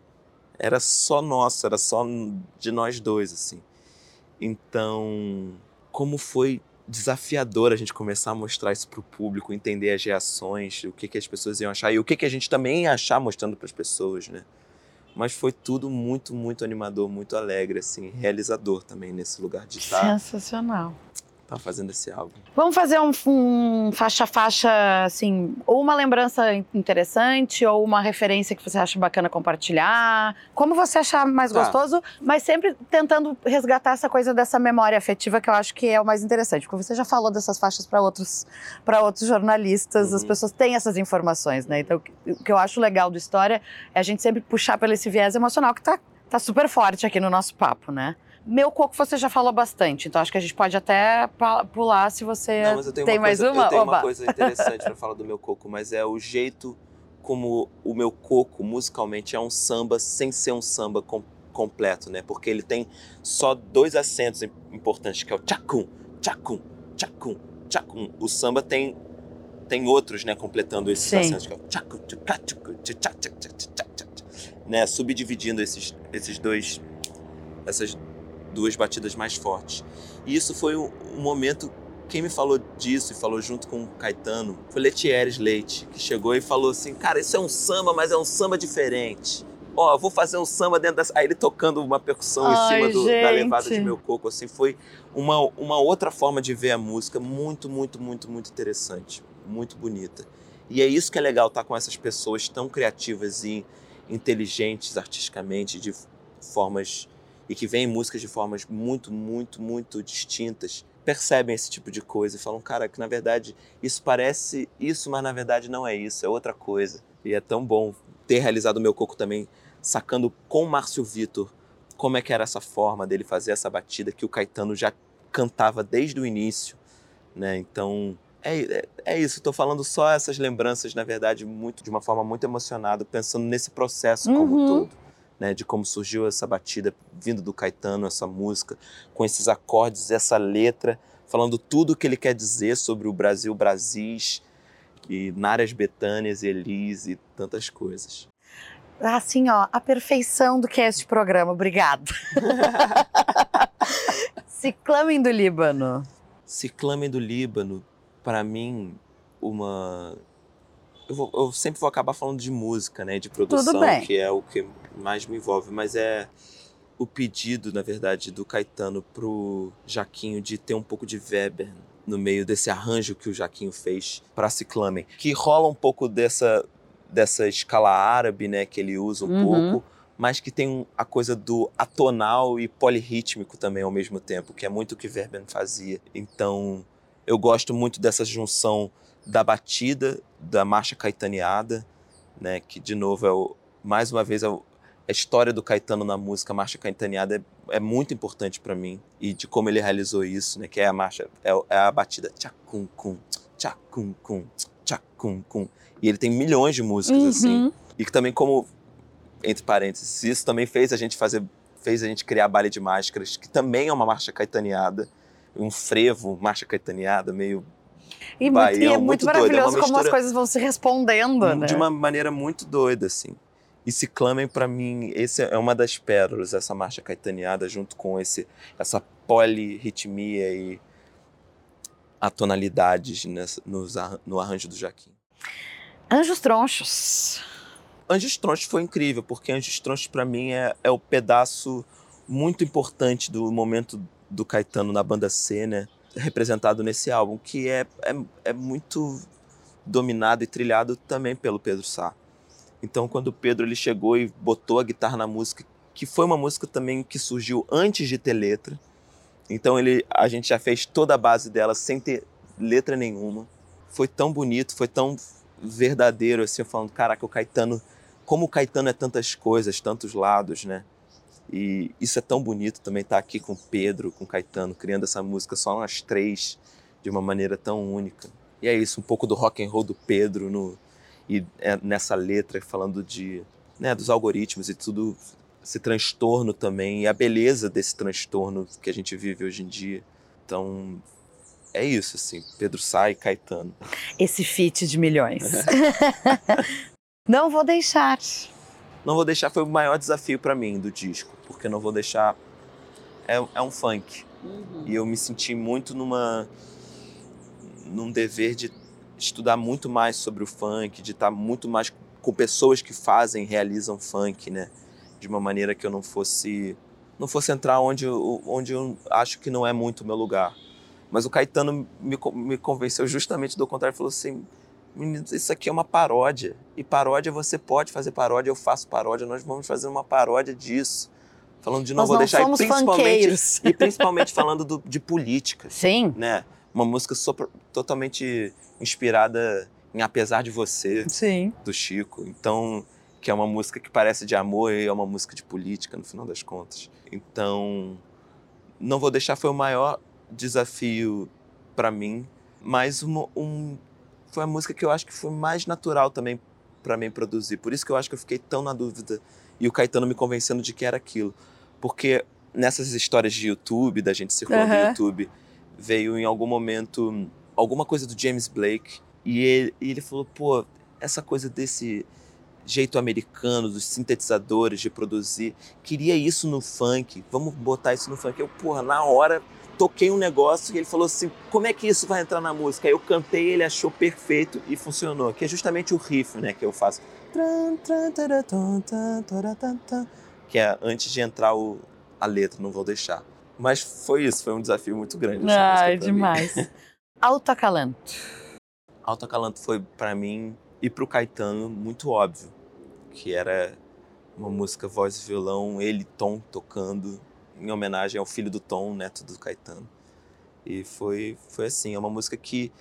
S3: Era só nosso, era só de nós dois, assim. Então, como foi desafiador a gente começar a mostrar isso para o público, entender as reações, o que, que as pessoas iam achar e o que, que a gente também ia achar mostrando para as pessoas, né? Mas foi tudo muito, muito animador, muito alegre, assim, realizador também nesse lugar de estar.
S1: Sensacional
S3: tá fazendo esse álbum.
S1: Vamos fazer um, um faixa a faixa, assim, ou uma lembrança interessante, ou uma referência que você acha bacana compartilhar. Como você achar mais tá. gostoso, mas sempre tentando resgatar essa coisa dessa memória afetiva que eu acho que é o mais interessante. Porque você já falou dessas faixas para outros, outros jornalistas, uhum. as pessoas têm essas informações, né? Então, o que eu acho legal do História é a gente sempre puxar pelo esse viés emocional que tá, tá super forte aqui no nosso papo, né? Meu coco você já falou bastante, então acho que a gente pode até pular se você
S3: Não, mas eu tenho
S1: tem
S3: uma
S1: mais
S3: coisa,
S1: uma.
S3: Eu tenho
S1: Oba.
S3: uma coisa interessante para falar do meu coco, mas é o jeito como o meu coco musicalmente é um samba sem ser um samba com, completo, né? Porque ele tem só dois acentos importantes, que é o tchacum, tchacum, tchacum, tchacum. O samba tem tem outros, né, completando esses Sim. acentos, que é o tchacum, né, subdividindo esses esses dois essas duas batidas mais fortes. E isso foi um, um momento. Quem me falou disso e falou junto com o Caetano foi Letieres Leite, que chegou e falou assim: Cara, isso é um samba, mas é um samba diferente. Ó, oh, vou fazer um samba dentro das. Aí ele tocando uma percussão Ai, em cima do, da levada de meu coco, assim, foi uma, uma outra forma de ver a música muito, muito, muito, muito interessante, muito bonita. E é isso que é legal estar com essas pessoas tão criativas e inteligentes artisticamente, de formas e que veem músicas de formas muito, muito, muito distintas, percebem esse tipo de coisa e falam, cara, que na verdade isso parece isso, mas na verdade não é isso, é outra coisa. E é tão bom ter realizado o meu coco também, sacando com o Márcio Vitor como é que era essa forma dele fazer essa batida que o Caetano já cantava desde o início, né? Então, é, é, é isso, estou falando só essas lembranças, na verdade, muito de uma forma muito emocionada, pensando nesse processo como
S1: uhum.
S3: todo né, de como surgiu essa batida vindo do Caetano, essa música, com esses acordes, essa letra, falando tudo o que ele quer dizer sobre o Brasil, Brasis, e Nárias Betânias, Elis e tantas coisas.
S1: Assim, ó, a perfeição do que é este programa. Obrigada. <laughs> Ciclamen do Líbano.
S3: Ciclamen do Líbano, para mim, uma eu, vou, eu, sempre vou acabar falando de música, né, de produção, que é o que mais me envolve, mas é o pedido, na verdade, do Caetano pro Jaquinho de ter um pouco de Weber no meio desse arranjo que o Jaquinho fez para Ciclamen, que rola um pouco dessa dessa escala árabe, né, que ele usa um uhum. pouco, mas que tem a coisa do atonal e polirrítmico também ao mesmo tempo, que é muito o que Verben fazia. Então, eu gosto muito dessa junção da batida da marcha caetaneada, né, que de novo é o, mais uma vez é o, a história do Caetano na música. Marcha Caetaneada é, é muito importante para mim e de como ele realizou isso, né, que é a marcha é, é a batida tchacum cum tchacum cum tchacum cum e ele tem milhões de músicas
S1: uhum.
S3: assim. E que também como entre parênteses isso também fez a gente fazer fez a gente criar baile de máscaras que também é uma marcha caetaneada um frevo marcha caetaneada meio
S1: e, muito, e é muito, muito maravilhoso é como as coisas vão se respondendo, né?
S3: De uma maneira muito doida, assim. E se clamem para mim, esse é uma das pérolas, essa marcha caetaneada, junto com esse, essa polirritmia e atonalidades nessa, no, no arranjo do Jaquim.
S1: Anjos Tronchos.
S3: Anjos Tronchos foi incrível, porque Anjos Tronchos para mim é, é o pedaço muito importante do momento do Caetano na banda C, né? Representado nesse álbum, que é, é, é muito dominado e trilhado também pelo Pedro Sá. Então, quando o Pedro ele chegou e botou a guitarra na música, que foi uma música também que surgiu antes de ter letra, então ele, a gente já fez toda a base dela sem ter letra nenhuma. Foi tão bonito, foi tão verdadeiro, assim, falando, caraca, o Caetano, como o Caetano é tantas coisas, tantos lados, né? E isso é tão bonito também estar aqui com Pedro, com Caetano, criando essa música só nós três, de uma maneira tão única. E é isso, um pouco do rock and roll do Pedro no, e é nessa letra falando de né, dos algoritmos e tudo esse transtorno também e a beleza desse transtorno que a gente vive hoje em dia Então, é isso, assim, Pedro e Caetano.
S1: Esse feat de milhões. <laughs> não vou deixar.
S3: Não vou deixar foi o maior desafio para mim do disco, porque não vou deixar é, é um funk. Uhum. E eu me senti muito numa num dever de estudar muito mais sobre o funk, de estar muito mais com pessoas que fazem, realizam funk, né? De uma maneira que eu não fosse não fosse entrar onde eu, onde eu acho que não é muito o meu lugar. Mas o Caetano me, me convenceu justamente do contrário. Falou assim: meninos, isso aqui é uma paródia. E paródia, você pode fazer paródia, eu faço paródia, nós vamos fazer uma paródia disso. Falando de não
S1: nós
S3: vou deixar. E principalmente,
S1: e
S3: principalmente falando do, de política. <laughs>
S1: Sim.
S3: Né? Uma música sopra, totalmente inspirada em Apesar de Você,
S1: Sim.
S3: do Chico. Então, que é uma música que parece de amor e é uma música de política, no final das contas. Então, Não Vou Deixar foi o maior desafio para mim, mas um, um, foi a música que eu acho que foi mais natural também para mim produzir. Por isso que eu acho que eu fiquei tão na dúvida e o Caetano me convencendo de que era aquilo. Porque nessas histórias de YouTube, da gente circular uhum. no YouTube, veio em algum momento alguma coisa do James Blake e ele, e ele falou, pô, essa coisa desse jeito americano, dos sintetizadores de produzir, queria isso no funk, vamos botar isso no funk. Eu, porra, na hora toquei um negócio e ele falou assim: como é que isso vai entrar na música? Aí eu cantei, ele achou perfeito e funcionou. Que é justamente o riff né, que eu faço. Que é antes de entrar o, a letra, não vou deixar. Mas foi isso, foi um desafio muito grande.
S1: Ah, demais. <laughs> Altocalanto.
S3: Altocalanto foi para mim e pro Caetano muito óbvio, que era uma música voz e violão, ele Tom tocando em homenagem ao filho do Tom, neto do Caetano. E foi, foi assim, é uma música que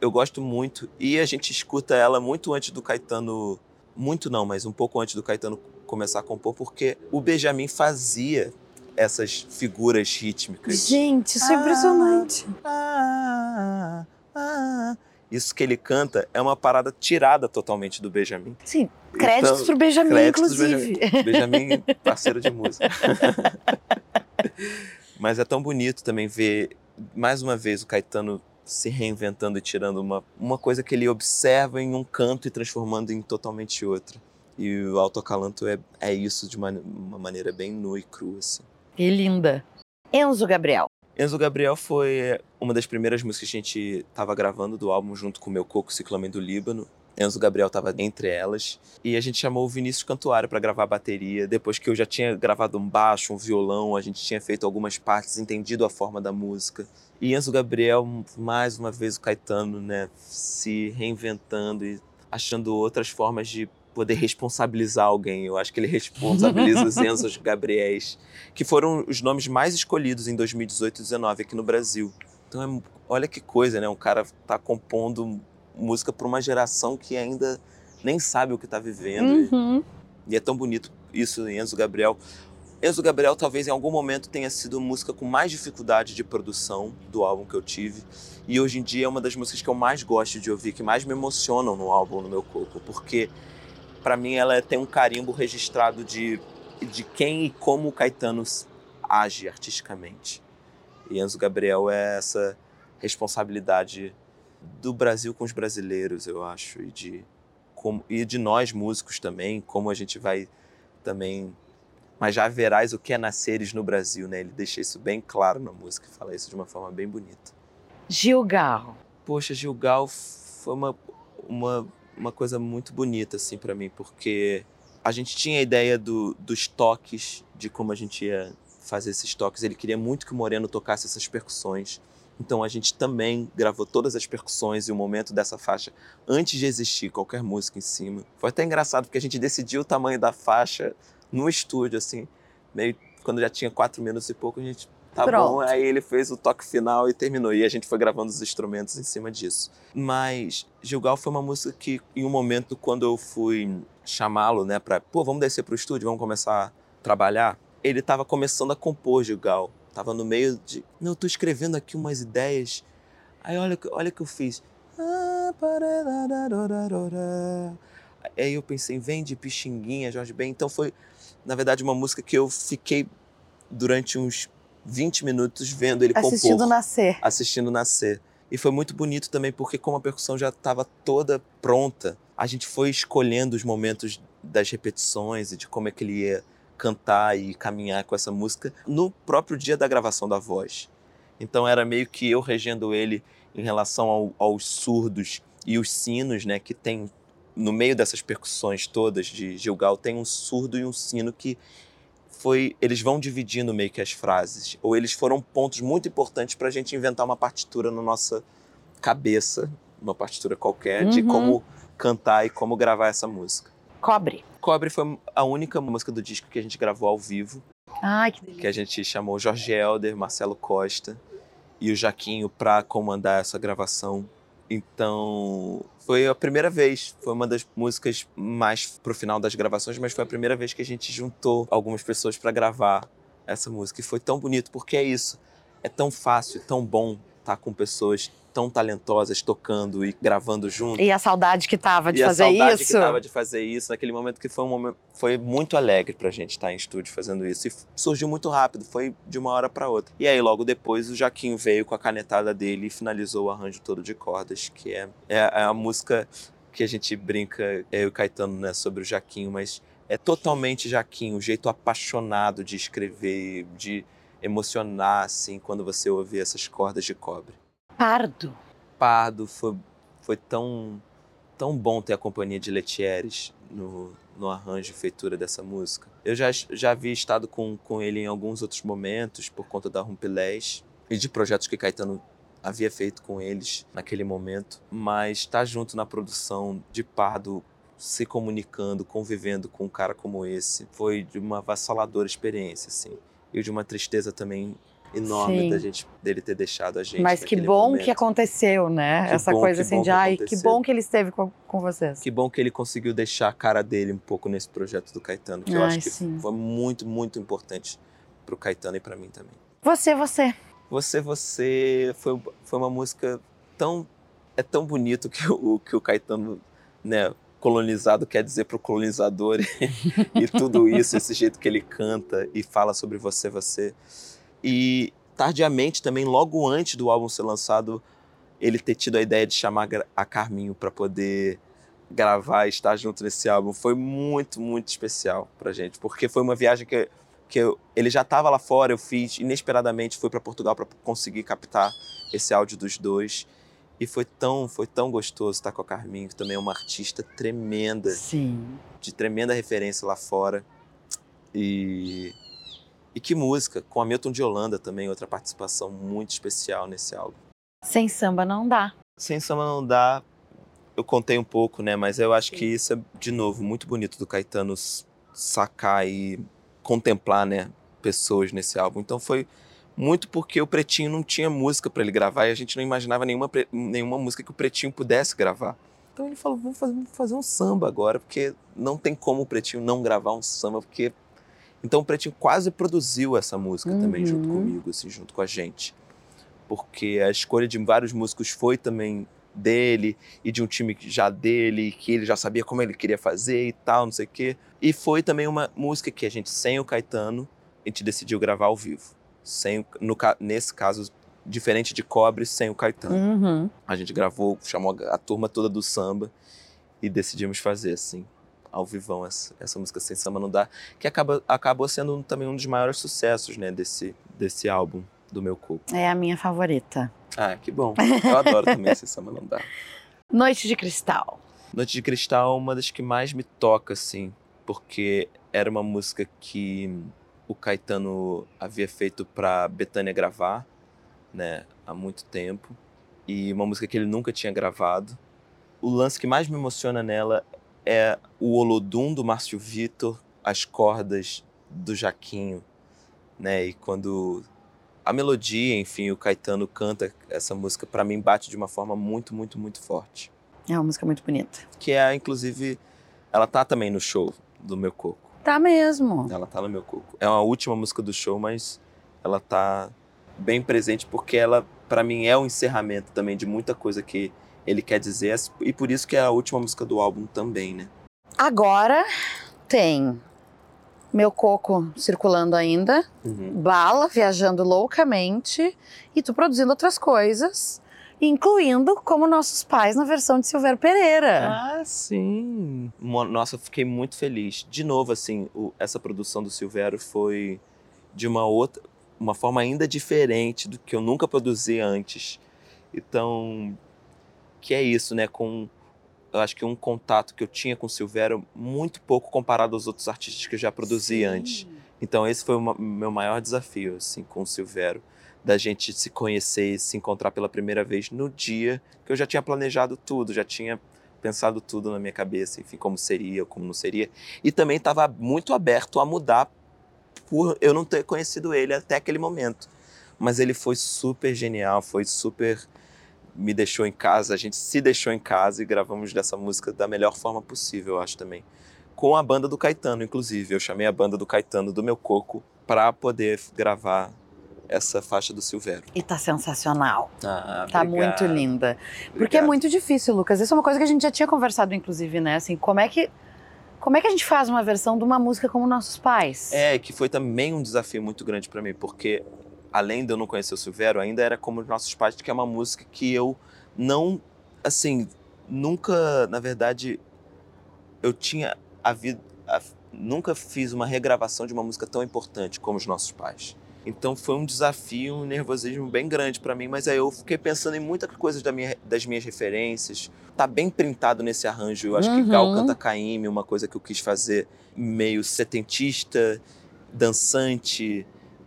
S3: eu gosto muito e a gente escuta ela muito antes do Caetano, muito não, mas um pouco antes do Caetano começar a compor, porque o Benjamin fazia essas figuras rítmicas.
S1: Gente, isso é impressionante.
S3: Ah, ah, ah, isso que ele canta é uma parada tirada totalmente do Benjamin.
S1: Sim, créditos então, pro Benjamin, créditos inclusive.
S3: Benjamin, Benjamin, parceiro de música. <laughs> Mas é tão bonito também ver, mais uma vez, o Caetano se reinventando e tirando uma, uma coisa que ele observa em um canto e transformando em totalmente outra. E o autocalanto é, é isso de uma, uma maneira bem nua e crua. Assim.
S1: E linda. Enzo Gabriel.
S3: Enzo Gabriel foi uma das primeiras músicas que a gente estava gravando do álbum junto com o meu coco Ciclamen do Líbano. Enzo Gabriel estava entre elas. E a gente chamou o Vinícius Cantuário para gravar a bateria. Depois que eu já tinha gravado um baixo, um violão, a gente tinha feito algumas partes, entendido a forma da música. E Enzo Gabriel, mais uma vez o Caetano, né, se reinventando e achando outras formas de poder responsabilizar alguém. Eu acho que ele <laughs> responsabiliza os Enzos Gabriéis, que foram os nomes mais escolhidos em 2018 e 2019 aqui no Brasil. Então, é, olha que coisa, né? Um cara tá compondo música para uma geração que ainda nem sabe o que está vivendo. Uhum. E, e, é tão bonito isso em Enzo Gabriel. Enzo Gabriel talvez em algum momento tenha sido a música com mais dificuldade de produção do álbum que eu tive. E hoje em dia é uma das músicas que eu mais gosto de ouvir, que mais me emocionam no álbum, no meu corpo, porque para mim ela tem um carimbo registrado de, de quem e como o Caetano age artisticamente. E Enzo Gabriel é essa responsabilidade do Brasil com os brasileiros, eu acho, e de como e de nós músicos também, como a gente vai também mas já verás o que é nasceres no Brasil, né? Ele deixa isso bem claro na música, fala isso de uma forma bem bonita.
S1: Gilgal.
S3: Poxa, Gilgal foi uma, uma, uma coisa muito bonita assim para mim, porque a gente tinha a ideia do, dos toques, de como a gente ia fazer esses toques. Ele queria muito que o Moreno tocasse essas percussões. Então a gente também gravou todas as percussões e o momento dessa faixa antes de existir qualquer música em cima. Foi até engraçado porque a gente decidiu o tamanho da faixa no estúdio, assim, meio quando já tinha quatro minutos e pouco, a gente tá Pronto. bom. Aí ele fez o toque final e terminou. E a gente foi gravando os instrumentos em cima disso. Mas Gilgal foi uma música que, em um momento, quando eu fui chamá-lo, né, pra, pô, vamos descer pro estúdio, vamos começar a trabalhar, ele tava começando a compor Gilgal. Tava no meio de. Não, eu tô escrevendo aqui umas ideias. Aí olha, olha o que eu fiz. Aí eu pensei, vem de Pixinguinha, Jorge Ben. Então foi, na verdade, uma música que eu fiquei durante uns 20 minutos vendo ele
S1: Assistindo
S3: compor.
S1: nascer.
S3: Assistindo nascer. E foi muito bonito também, porque como a percussão já estava toda pronta, a gente foi escolhendo os momentos das repetições e de como é que ele ia cantar e caminhar com essa música no próprio dia da gravação da voz. Então era meio que eu regendo ele em relação ao, aos surdos e os sinos, né, que tem no meio dessas percussões todas de Gilgal tem um surdo e um sino que foi eles vão dividindo meio que as frases ou eles foram pontos muito importantes para a gente inventar uma partitura na nossa cabeça, uma partitura qualquer uhum. de como cantar e como gravar essa música.
S1: Cobre.
S3: Cobre foi a única música do disco que a gente gravou ao vivo.
S1: Ai, que delícia.
S3: Que a gente chamou Jorge Helder, Marcelo Costa e o Jaquinho para comandar essa gravação. Então, foi a primeira vez, foi uma das músicas mais pro final das gravações, mas foi a primeira vez que a gente juntou algumas pessoas para gravar essa música. E foi tão bonito, porque é isso. É tão fácil, tão bom estar tá com pessoas tão talentosas tocando e gravando junto.
S1: E a saudade que tava de
S3: e
S1: fazer
S3: isso. a saudade
S1: isso.
S3: que tava de fazer isso, naquele momento que foi um momento foi muito alegre pra gente estar em estúdio fazendo isso e surgiu muito rápido, foi de uma hora para outra. E aí logo depois o Jaquinho veio com a canetada dele e finalizou o arranjo todo de cordas, que é, é, é a música que a gente brinca, eu e o Caetano, né, sobre o Jaquinho, mas é totalmente Jaquinho, o jeito apaixonado de escrever, de emocionar assim quando você ouve essas cordas de cobre.
S1: Pardo.
S3: Pardo foi, foi tão, tão bom ter a companhia de Letieres no, no arranjo e feitura dessa música. Eu já, já havia estado com, com ele em alguns outros momentos por conta da Rumpilés e de projetos que Caetano havia feito com eles naquele momento, mas estar tá junto na produção de Pardo, se comunicando, convivendo com um cara como esse, foi de uma avassaladora experiência, assim. E de uma tristeza também enorme Sim. da gente dele ter deixado a gente.
S1: Mas que bom
S3: momento.
S1: que aconteceu, né?
S3: Que
S1: Essa
S3: bom,
S1: coisa assim de ai, que bom que ele esteve com, com vocês.
S3: Que bom que ele conseguiu deixar a cara dele um pouco nesse projeto do Caetano, que ai, eu acho que sim. foi muito, muito importante pro Caetano e para mim também.
S1: Você, você.
S3: Você, você foi, foi uma música tão é tão bonito que o que o Caetano, né, colonizado quer dizer pro colonizador <laughs> e, e tudo isso, esse jeito que ele canta e fala sobre você, você. E tardiamente também, logo antes do álbum ser lançado, ele ter tido a ideia de chamar a Carminho para poder gravar e estar junto nesse álbum foi muito, muito especial pra gente, porque foi uma viagem que, que eu, ele já estava lá fora, eu fiz inesperadamente, fui para Portugal para conseguir captar esse áudio dos dois. E foi tão, foi tão gostoso estar com a Carminho, que também é uma artista tremenda.
S1: Sim.
S3: De tremenda referência lá fora. E e que música, com Hamilton de Holanda também, outra participação muito especial nesse álbum.
S1: Sem samba não dá.
S3: Sem samba não dá, eu contei um pouco, né? Mas eu acho que isso é, de novo, muito bonito do Caetano sacar e contemplar, né? Pessoas nesse álbum. Então foi muito porque o Pretinho não tinha música para ele gravar e a gente não imaginava nenhuma, nenhuma música que o Pretinho pudesse gravar. Então ele falou: vamos fazer, vamos fazer um samba agora, porque não tem como o Pretinho não gravar um samba, porque então o Pretinho quase produziu essa música uhum. também junto uhum. comigo, assim, junto com a gente. Porque a escolha de vários músicos foi também dele e de um time já dele, que ele já sabia como ele queria fazer e tal, não sei o quê. E foi também uma música que a gente, sem o Caetano, a gente decidiu gravar ao vivo. Sem, no, nesse caso, diferente de Cobre, sem o Caetano.
S1: Uhum.
S3: A gente gravou, chamou a turma toda do samba e decidimos fazer, assim ao vivão essa, essa música Sem Samba Não Dá, que acaba, acabou sendo também um dos maiores sucessos, né, desse, desse álbum do meu corpo.
S1: É a minha favorita.
S3: Ah, que bom. Eu adoro também Sem Samba Não Dá. <laughs>
S1: Noite de Cristal.
S3: Noite de Cristal é uma das que mais me toca, assim, porque era uma música que o Caetano havia feito para Betânia gravar, né, há muito tempo, e uma música que ele nunca tinha gravado. O lance que mais me emociona nela é o Olodum do Márcio Vitor, as cordas do Jaquinho, né? E quando a melodia, enfim, o Caetano canta essa música, para mim bate de uma forma muito, muito, muito forte.
S1: É uma música muito bonita.
S3: Que é, inclusive, ela tá também no show do meu coco.
S1: Tá mesmo.
S3: Ela tá no meu coco. É uma última música do show, mas ela tá bem presente porque ela, para mim, é o um encerramento também de muita coisa que ele quer dizer, e por isso que é a última música do álbum também, né?
S1: Agora tem meu coco circulando ainda,
S3: Uhum.
S1: bala viajando loucamente e tu produzindo outras coisas, incluindo como nossos pais na versão de Silvério Pereira.
S3: Ah, sim. Nossa, eu fiquei muito feliz. De novo, assim, o- essa produção do Silvério foi de uma outra, uma forma ainda diferente do que eu nunca produzi antes. Então, que é isso, né? Com, eu acho que um contato que eu tinha com o Silvério muito pouco comparado aos outros artistas que eu já produzi antes. Então esse foi o meu maior desafio, assim, com o Silvério, da gente se conhecer e se encontrar pela primeira vez no dia que eu já tinha planejado tudo, já tinha pensado tudo na minha cabeça, enfim, como seria, como não seria, e também estava muito aberto a mudar por eu não ter conhecido ele até aquele momento. Mas ele foi super genial, foi super me deixou em casa, a gente se deixou em casa e gravamos dessa música da melhor forma possível, eu acho também com a banda do Caetano, inclusive. Eu chamei a banda do Caetano do meu coco para poder gravar essa faixa do Silvério.
S1: E tá sensacional.
S3: Ah,
S1: Tá muito linda. Porque é muito difícil, Lucas. Isso é uma coisa que a gente já tinha conversado, inclusive, né? Assim, como é que. Como é que a gente faz uma versão de uma música como nossos pais?
S3: É, que foi também um desafio muito grande para mim, porque além de eu não conhecer o Silvério, ainda era como os nossos pais, que é uma música que eu não, assim, nunca, na verdade, eu tinha a vida, a- nunca fiz uma regravação de uma música tão importante como os nossos pais. Então foi um desafio, um nervosismo bem grande para mim, mas aí eu fiquei pensando em muitas coisas da minha- das minhas referências. Tá bem printado nesse arranjo. Eu acho que Gal
S1: Uhum.
S3: canta Caíme, uma coisa que eu quis fazer meio setentista, dançante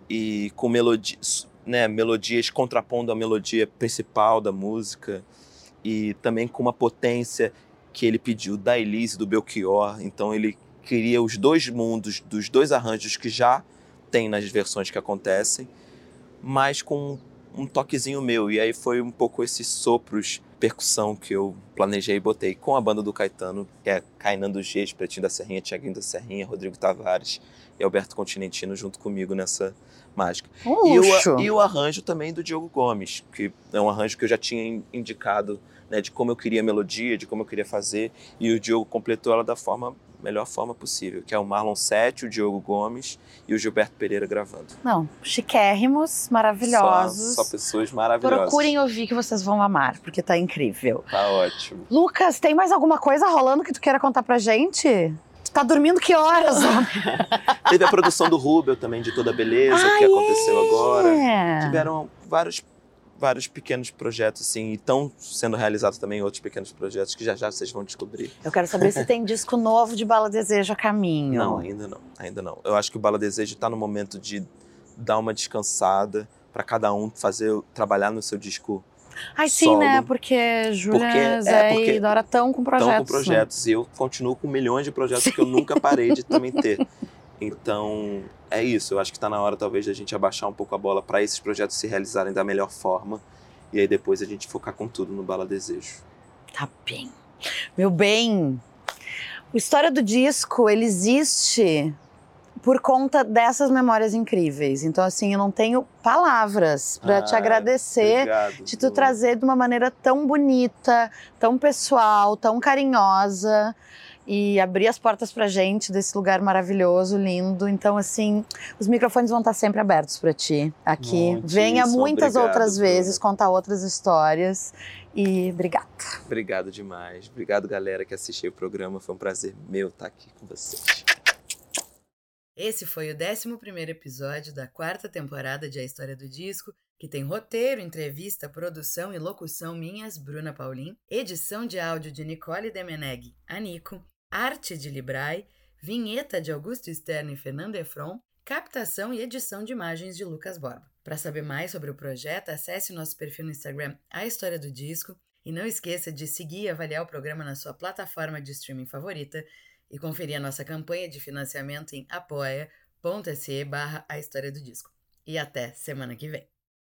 S3: e com melodias, né, melodias contrapondo a melodia principal da música e também com uma potência que ele pediu da Elise do Belchior. Então ele queria os dois mundos dos dois arranjos que já tem nas versões que acontecem, mas com um toquezinho meu. E aí foi um pouco esses sopros, percussão que eu planejei e botei com a banda do Caetano, que é Kainan dos Geis, Pretinho da Serrinha, Tiaguinho da Serrinha, Rodrigo Tavares e Alberto Continentino junto comigo nessa mágica. E o, e o arranjo também do Diogo Gomes, que é um arranjo que eu já tinha in- indicado né, de como eu queria a melodia, de como eu queria fazer, e o Diogo completou ela da forma melhor forma possível, que é o Marlon Sete, o Diogo Gomes e o Gilberto Pereira gravando.
S1: Não, chiquérrimos, maravilhosos.
S3: Só, só pessoas maravilhosas.
S1: Procurem ouvir que vocês vão amar, porque tá incrível.
S3: Tá ótimo.
S1: Lucas, tem mais alguma coisa rolando que tu queira contar pra gente? Tá dormindo que horas? <laughs>
S3: Teve a produção do Rubel também, de Toda Beleza,
S1: Ah,
S3: que aconteceu agora.
S1: é.
S3: Tiveram vários, vários pequenos projetos, assim, e estão sendo realizados também outros pequenos projetos que já já vocês vão descobrir.
S1: Eu quero saber se tem <laughs> disco novo de Bala Desejo a caminho.
S3: Não, ainda não, ainda não. Eu acho que o Bala Desejo está no momento de dar uma descansada para cada um fazer trabalhar no seu disco
S1: Ai, sim,
S3: solo.
S1: né? Porque Júlia,
S3: é,
S1: Zé
S3: porque
S1: e Dora estão com projetos.
S3: Estão com projetos e eu continuo com milhões de projetos que eu nunca parei de também ter. <laughs> Então, é isso. Eu acho que está na hora talvez da gente abaixar um pouco a bola para esses projetos se realizarem da melhor forma e aí depois a gente focar com tudo no Bala Desejo.
S1: Tá bem. Meu bem, a história do disco, ele existe por conta dessas memórias incríveis. Então, assim, eu não tenho palavras para te
S3: Ah,
S1: agradecer
S3: Obrigado.
S1: de tu trazer de uma maneira tão bonita, tão pessoal, tão carinhosa e abrir as portas pra gente desse lugar maravilhoso, lindo. Então, assim, os microfones vão estar sempre abertos para ti aqui.
S3: Muitíssimo
S1: Venha muitas
S3: obrigado,
S1: outras vezes contar outras histórias e obrigada.
S3: Obrigado demais. Obrigado, galera, que assistiu o programa. Foi um prazer meu estar aqui com vocês.
S4: Esse foi o 11º episódio da quarta temporada de A História do Disco, que tem roteiro, entrevista, produção e locução minhas, Bruna Paulin, edição de áudio de Nicole Demeneg, Anico, arte de Librai, vinheta de Augusto Stern e Fernando Efron, captação e edição de imagens de Lucas Borba. Para saber mais sobre o projeto, acesse nosso perfil no Instagram A História do Disco e não esqueça de seguir e avaliar o programa na sua plataforma de streaming favorita e conferir a nossa campanha de financiamento em apoia.se barra a história do disco. E até semana que vem.